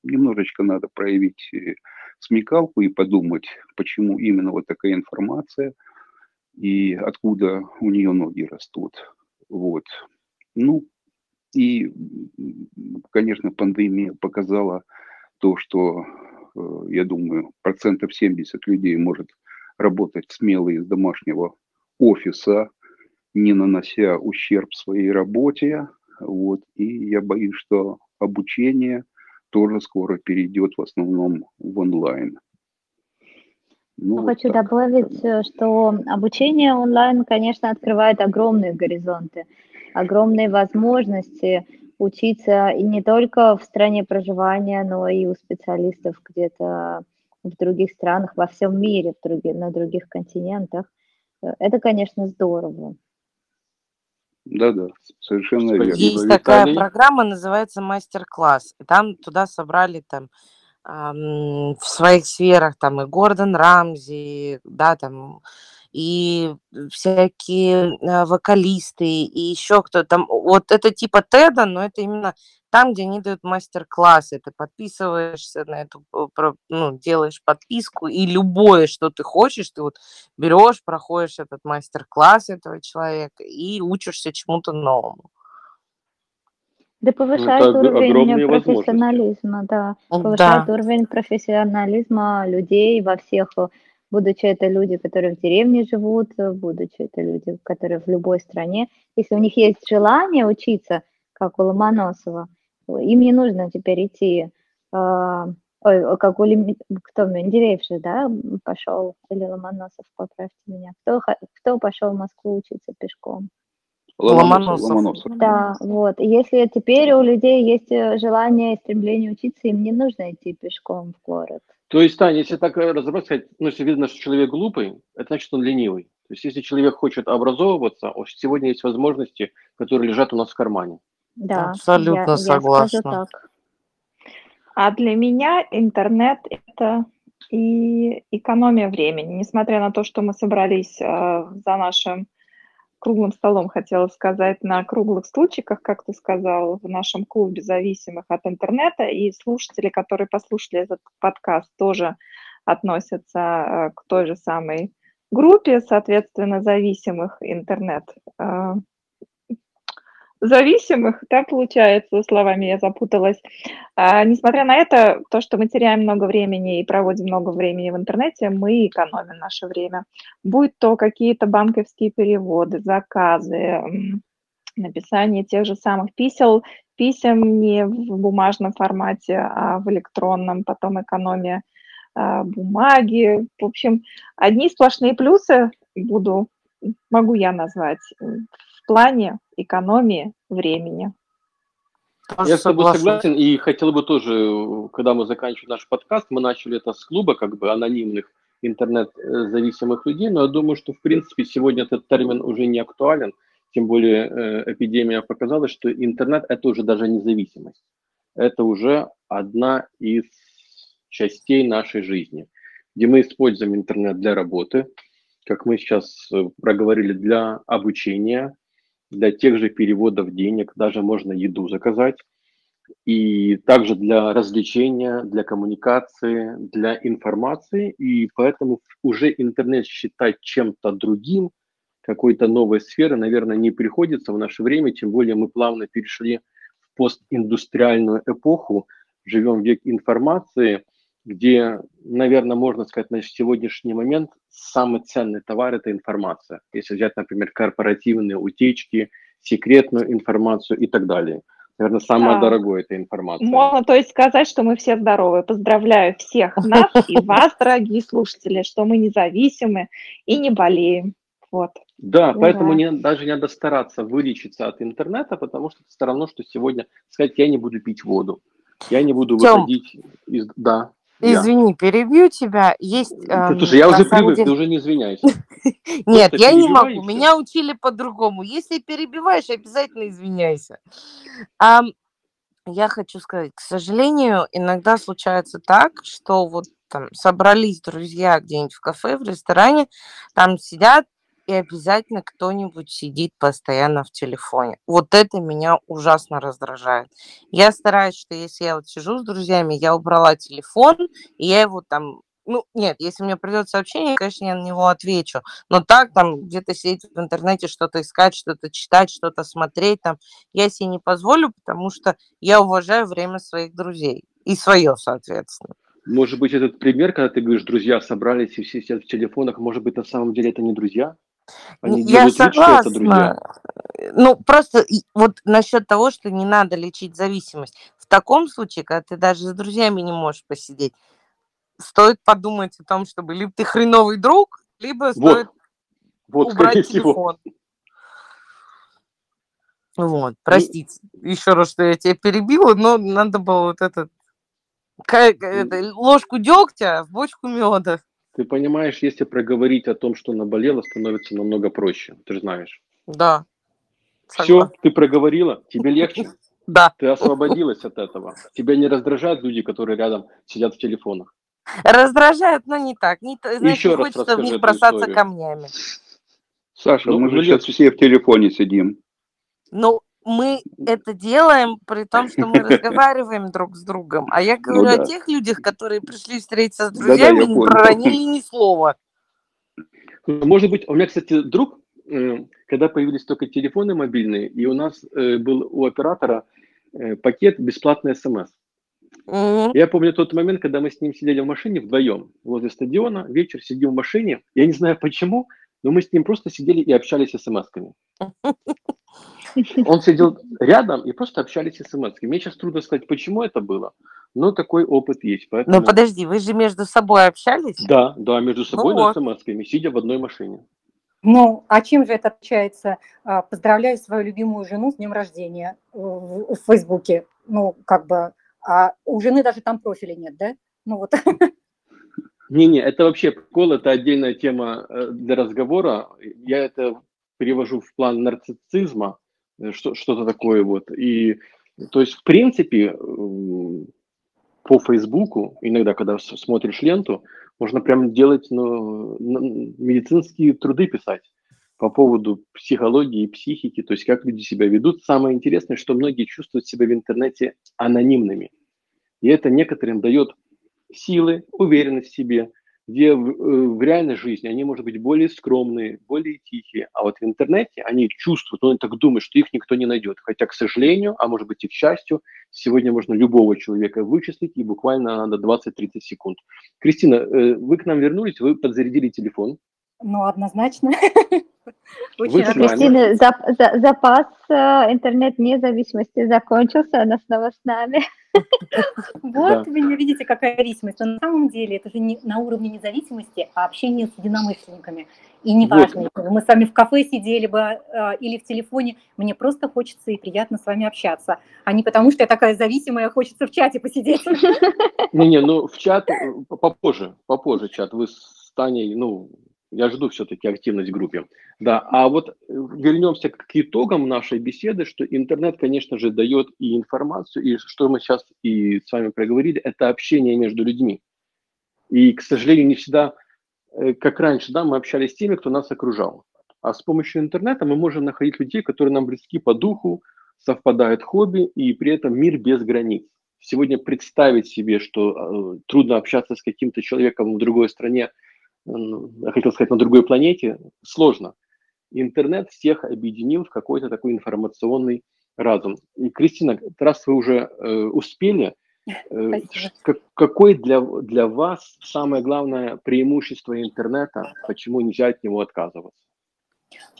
Немножечко надо проявить смекалку и подумать, почему именно вот такая информация и откуда у нее ноги растут. Вот. Ну, и, конечно, пандемия показала то, что Э, я думаю, процентов 70 людей может работать смело из домашнего офиса, не нанося ущерб своей работе. Вот. И я боюсь, что обучение тоже скоро перейдет в основном в онлайн. Ну, вот Хочу так. добавить, э, что обучение онлайн, конечно, открывает огромные горизонты, огромные возможности учиться и не только в стране проживания, но и у специалистов где-то в других странах, во всем мире, в других, на других континентах. Это, конечно, здорово. Да-да, совершенно верно. Есть такая программа, называется мастер-класс. И там туда собрали там в своих сферах там и Гордон Рамзи, да, там и всякие э, вокалисты, и еще кто-то там. Вот это типа Теда, но это именно там, где они дают мастер-классы. Ты подписываешься на эту, ну, делаешь подписку, и любое, что ты хочешь, ты вот берешь, проходишь этот мастер-класс этого человека и учишься чему-то новому. Да ну, повышает это уровень профессионализма, да. Повышает да. уровень профессионализма людей во всех будучи это люди, которые в деревне живут, будучи это люди, которые в любой стране, если у них есть желание учиться, как у Ломоносова, им не нужно теперь идти, э, ой, как у кто Менделеев же, да, пошел, или Ломоносов, поправьте меня, кто, кто пошел в Москву учиться пешком? Ломоносов. Ломоносов. Да, вот. Если теперь у людей есть э, желание и стремление учиться, им не нужно идти пешком в город. То есть, Таня, если так э, разобраться, сказать, ну, если видно, что человек глупый, это значит, он ленивый. То есть, если человек хочет образовываться, сегодня есть возможности, которые лежат у нас в кармане. Да, абсолютно я, согласна. Я так. А для меня интернет – это и экономия времени. Несмотря на то, что мы собрались э, за нашим круглым столом, хотела сказать, на круглых стульчиках, как ты сказал, в нашем клубе зависимых от интернета. И слушатели, которые послушали этот подкаст, тоже относятся э, к той же самой группе, соответственно, зависимых интернет э, зависимых, да, получается, словами я запуталась. А, несмотря на это, то, что мы теряем много времени и проводим много времени в интернете, мы экономим наше время. Будь то какие-то банковские переводы, заказы, написание тех же самых писел, писем не в бумажном формате, а в электронном, потом экономия а, бумаги. В общем, одни сплошные плюсы буду, могу я назвать плане экономии времени. Тоже Я с тобой согласен и хотел бы тоже, когда мы заканчиваем наш подкаст, мы начали это с клуба как бы анонимных интернет-зависимых людей, но я думаю, что в принципе сегодня этот термин уже не актуален, тем более э, эпидемия показала, что интернет это уже даже независимость, это уже одна из частей нашей жизни, где мы используем интернет для работы, как мы сейчас э, проговорили, для обучения, для тех же переводов денег, даже можно еду заказать. и также для развлечения, для коммуникации, для информации. И поэтому уже интернет считать чем-то другим, какой-то новой сферы, наверное, не приходится в наше время, тем более мы плавно перешли в постиндустриальную эпоху, живем век информации, где, наверное, можно сказать, на сегодняшний момент самый ценный товар – это информация. Если взять, например, корпоративные утечки, секретную информацию и так далее. Наверное, самое да. дорогое – это информация. Можно, то есть, сказать, что мы все здоровы. Поздравляю всех нас и вас, дорогие слушатели, что мы независимы и не болеем. Вот. Да, Ура. поэтому не, даже не надо стараться вылечиться от интернета, потому что это все равно, что сегодня сказать, я не буду пить воду, я не буду Тем, выходить из... Да. Извини, я. перебью тебя. Есть. Эм, Слушай, я уже привык, деле... ты уже не извиняйся. Нет, я не могу. Меня учили по-другому. Если перебиваешь, обязательно извиняйся. Я хочу сказать, к сожалению, иногда случается так, что вот там собрались друзья где-нибудь в кафе, в ресторане, там сидят и обязательно кто-нибудь сидит постоянно в телефоне. Вот это меня ужасно раздражает. Я стараюсь, что если я вот сижу с друзьями, я убрала телефон, и я его там ну, нет, если мне придет сообщение, конечно, я на него отвечу. Но так, там, где-то сидеть в интернете, что-то искать, что-то читать, что-то смотреть, там, я себе не позволю, потому что я уважаю время своих друзей. И свое, соответственно. Может быть, этот пример, когда ты говоришь, друзья собрались и все сидят в телефонах, может быть, на самом деле это не друзья? Они я согласна. Вид, это ну, просто вот насчет того, что не надо лечить зависимость. В таком случае, когда ты даже с друзьями не можешь посидеть, стоит подумать о том, чтобы либо ты хреновый друг, либо вот. стоит вот, убрать телефон. Всего. Вот, простите ну, еще раз, что я тебя перебила, но надо было вот этот, как, это ложку дегтя в бочку меда. Ты понимаешь, если проговорить о том, что наболело, становится намного проще. Ты же знаешь. Да. Все, ты проговорила, тебе легче. Да. Ты освободилась от этого. Тебя не раздражают люди, которые рядом сидят в телефонах? Раздражают, но не так. Не, знаешь, Еще не хочется в них бросаться историю. камнями. Саша, ну, мы же сейчас все в телефоне сидим. Ну, мы это делаем при том, что мы разговариваем друг с другом. А я ну говорю ну, да. о тех людях, которые пришли встретиться с друзьями да, да, и не проронили ни слова. Может быть, у меня, кстати, друг, э, когда появились только телефоны мобильные, и у нас э, был у оператора э, пакет бесплатный смс. Угу. Я помню тот момент, когда мы с ним сидели в машине вдвоем возле стадиона, вечер сидим в машине, я не знаю почему, но мы с ним просто сидели и общались смс-ками. Он сидел рядом и просто общались смс -ками. Мне сейчас трудно сказать, почему это было, но такой опыт есть. Поэтому... Ну подожди, вы же между собой общались? Да, да, между ну собой, ну, но вот. смс-ками, сидя в одной машине. Ну, а чем же это отличается? А, поздравляю свою любимую жену с днем рождения в, в Фейсбуке. Ну, как бы, а у жены даже там профиля нет, да? Ну вот. Не-не, это вообще прикол, это отдельная тема э, для разговора. Я это перевожу в план нарциссизма, Э, что-то такое вот. И, то есть, в принципе, по Фейсбуку, иногда, когда смотришь ленту, можно прям делать ну, медицинские труды писать по поводу психологии и психики, то есть как люди себя ведут. Самое интересное, что многие чувствуют себя в интернете анонимными. И это некоторым дает силы, уверенность в себе, где в, э, в реальной жизни они, может быть, более скромные, более тихие, а вот в интернете они чувствуют, ну, они так думают, что их никто не найдет. Хотя, к сожалению, а может быть и к счастью, сегодня можно любого человека вычислить, и буквально надо 20-30 секунд. Кристина, э, вы к нам вернулись, вы подзарядили телефон. Ну, однозначно. Кристина, запас э, интернет-независимости закончился, она снова с нами. Вот вы не видите, какая зависимость. Но на самом деле это же не на уровне независимости, а общение с единомышленниками. И неважно, вот. мы с вами в кафе сидели бы э, или в телефоне, мне просто хочется и приятно с вами общаться, а не потому, что я такая зависимая, хочется в чате посидеть. Не-не, ну в чат э, попозже, попозже чат. Вы с Таней, ну, я жду все-таки активность в группе. Да, а вот э, вернемся к итогам нашей беседы, что интернет, конечно же, дает и информацию, и что мы сейчас и с вами проговорили, это общение между людьми. И, к сожалению, не всегда, э, как раньше, да, мы общались с теми, кто нас окружал. А с помощью интернета мы можем находить людей, которые нам близки по духу, совпадают хобби и при этом мир без границ. Сегодня представить себе, что э, трудно общаться с каким-то человеком в другой стране, я хотел сказать, на другой планете, сложно. Интернет всех объединил в какой-то такой информационный разум. И, Кристина, раз вы уже э, успели, э, как, какое для, для вас самое главное преимущество интернета, почему нельзя от него отказываться?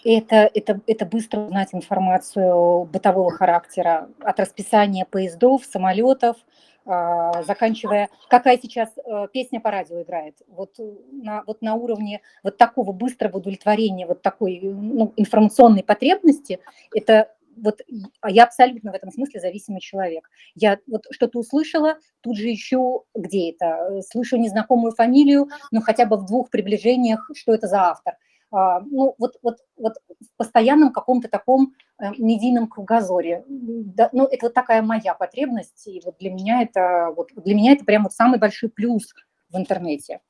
Это, это, это быстро узнать информацию бытового характера от расписания поездов, самолетов, заканчивая, какая сейчас э, песня по радио играет. Вот на, вот на уровне вот такого быстрого удовлетворения, вот такой ну, информационной потребности, это вот а я абсолютно в этом смысле зависимый человек. Я вот что-то услышала, тут же ищу, где это, слышу незнакомую фамилию, но хотя бы в двух приближениях, что это за автор. А, ну, вот, вот, вот в постоянном каком-то таком э, медийном кругозоре. Да, ну, это вот такая моя потребность, и вот для меня это, вот для меня это прям вот самый большой плюс в интернете.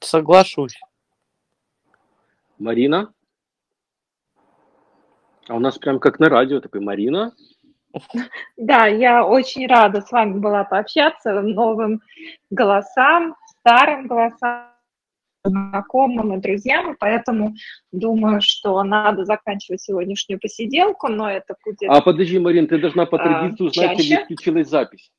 Соглашусь. Марина? А у нас прям как на радио такой Марина. Да, я очень рада с вами была пообщаться, новым голосам, старым голосам знакомым и друзьям, и поэтому думаю, что надо заканчивать сегодняшнюю посиделку, но это будет... А подожди, Марин, ты должна по традиции узнать, чаще. как включилась запись.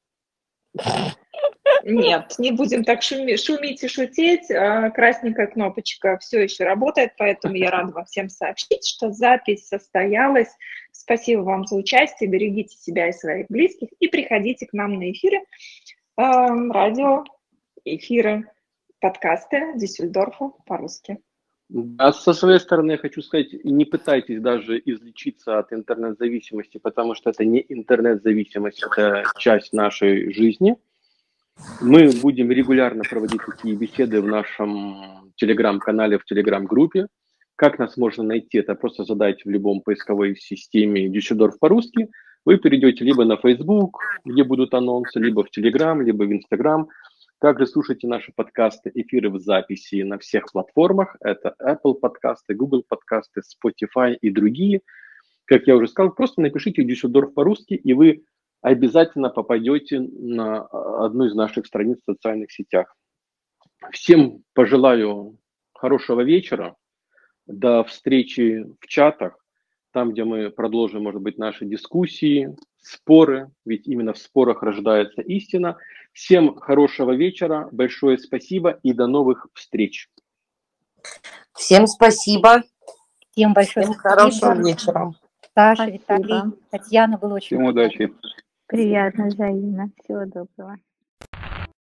Нет, не будем так шуми, шумить и шутить. А, красненькая кнопочка все еще работает, поэтому я рада вам всем сообщить, что запись состоялась. Спасибо вам за участие, берегите себя и своих близких и приходите к нам на эфиры, радио, эфиры подкасты Дюссельдорфа по-русски. А со своей стороны я хочу сказать, не пытайтесь даже излечиться от интернет-зависимости, потому что это не интернет-зависимость, это часть нашей жизни. Мы будем регулярно проводить такие беседы в нашем телеграм-канале, в телеграм-группе. Как нас можно найти? Это просто задать в любом поисковой системе Дюссельдорф по-русски. Вы перейдете либо на Facebook, где будут анонсы, либо в Telegram, либо в Instagram – также слушайте наши подкасты, эфиры в записи на всех платформах. Это Apple подкасты, Google подкасты, Spotify и другие. Как я уже сказал, просто напишите Дюссельдорф по-русски, и вы обязательно попадете на одну из наших страниц в социальных сетях. Всем пожелаю хорошего вечера. До встречи в чатах, там, где мы продолжим, может быть, наши дискуссии, споры, ведь именно в спорах рождается истина. Всем хорошего вечера, большое спасибо и до новых встреч. Всем спасибо. Всем большое Всем хорошего вечера. Саша, Виталий, Татьяна, было очень Всем удачи. Приятно, взаимно. Всего доброго.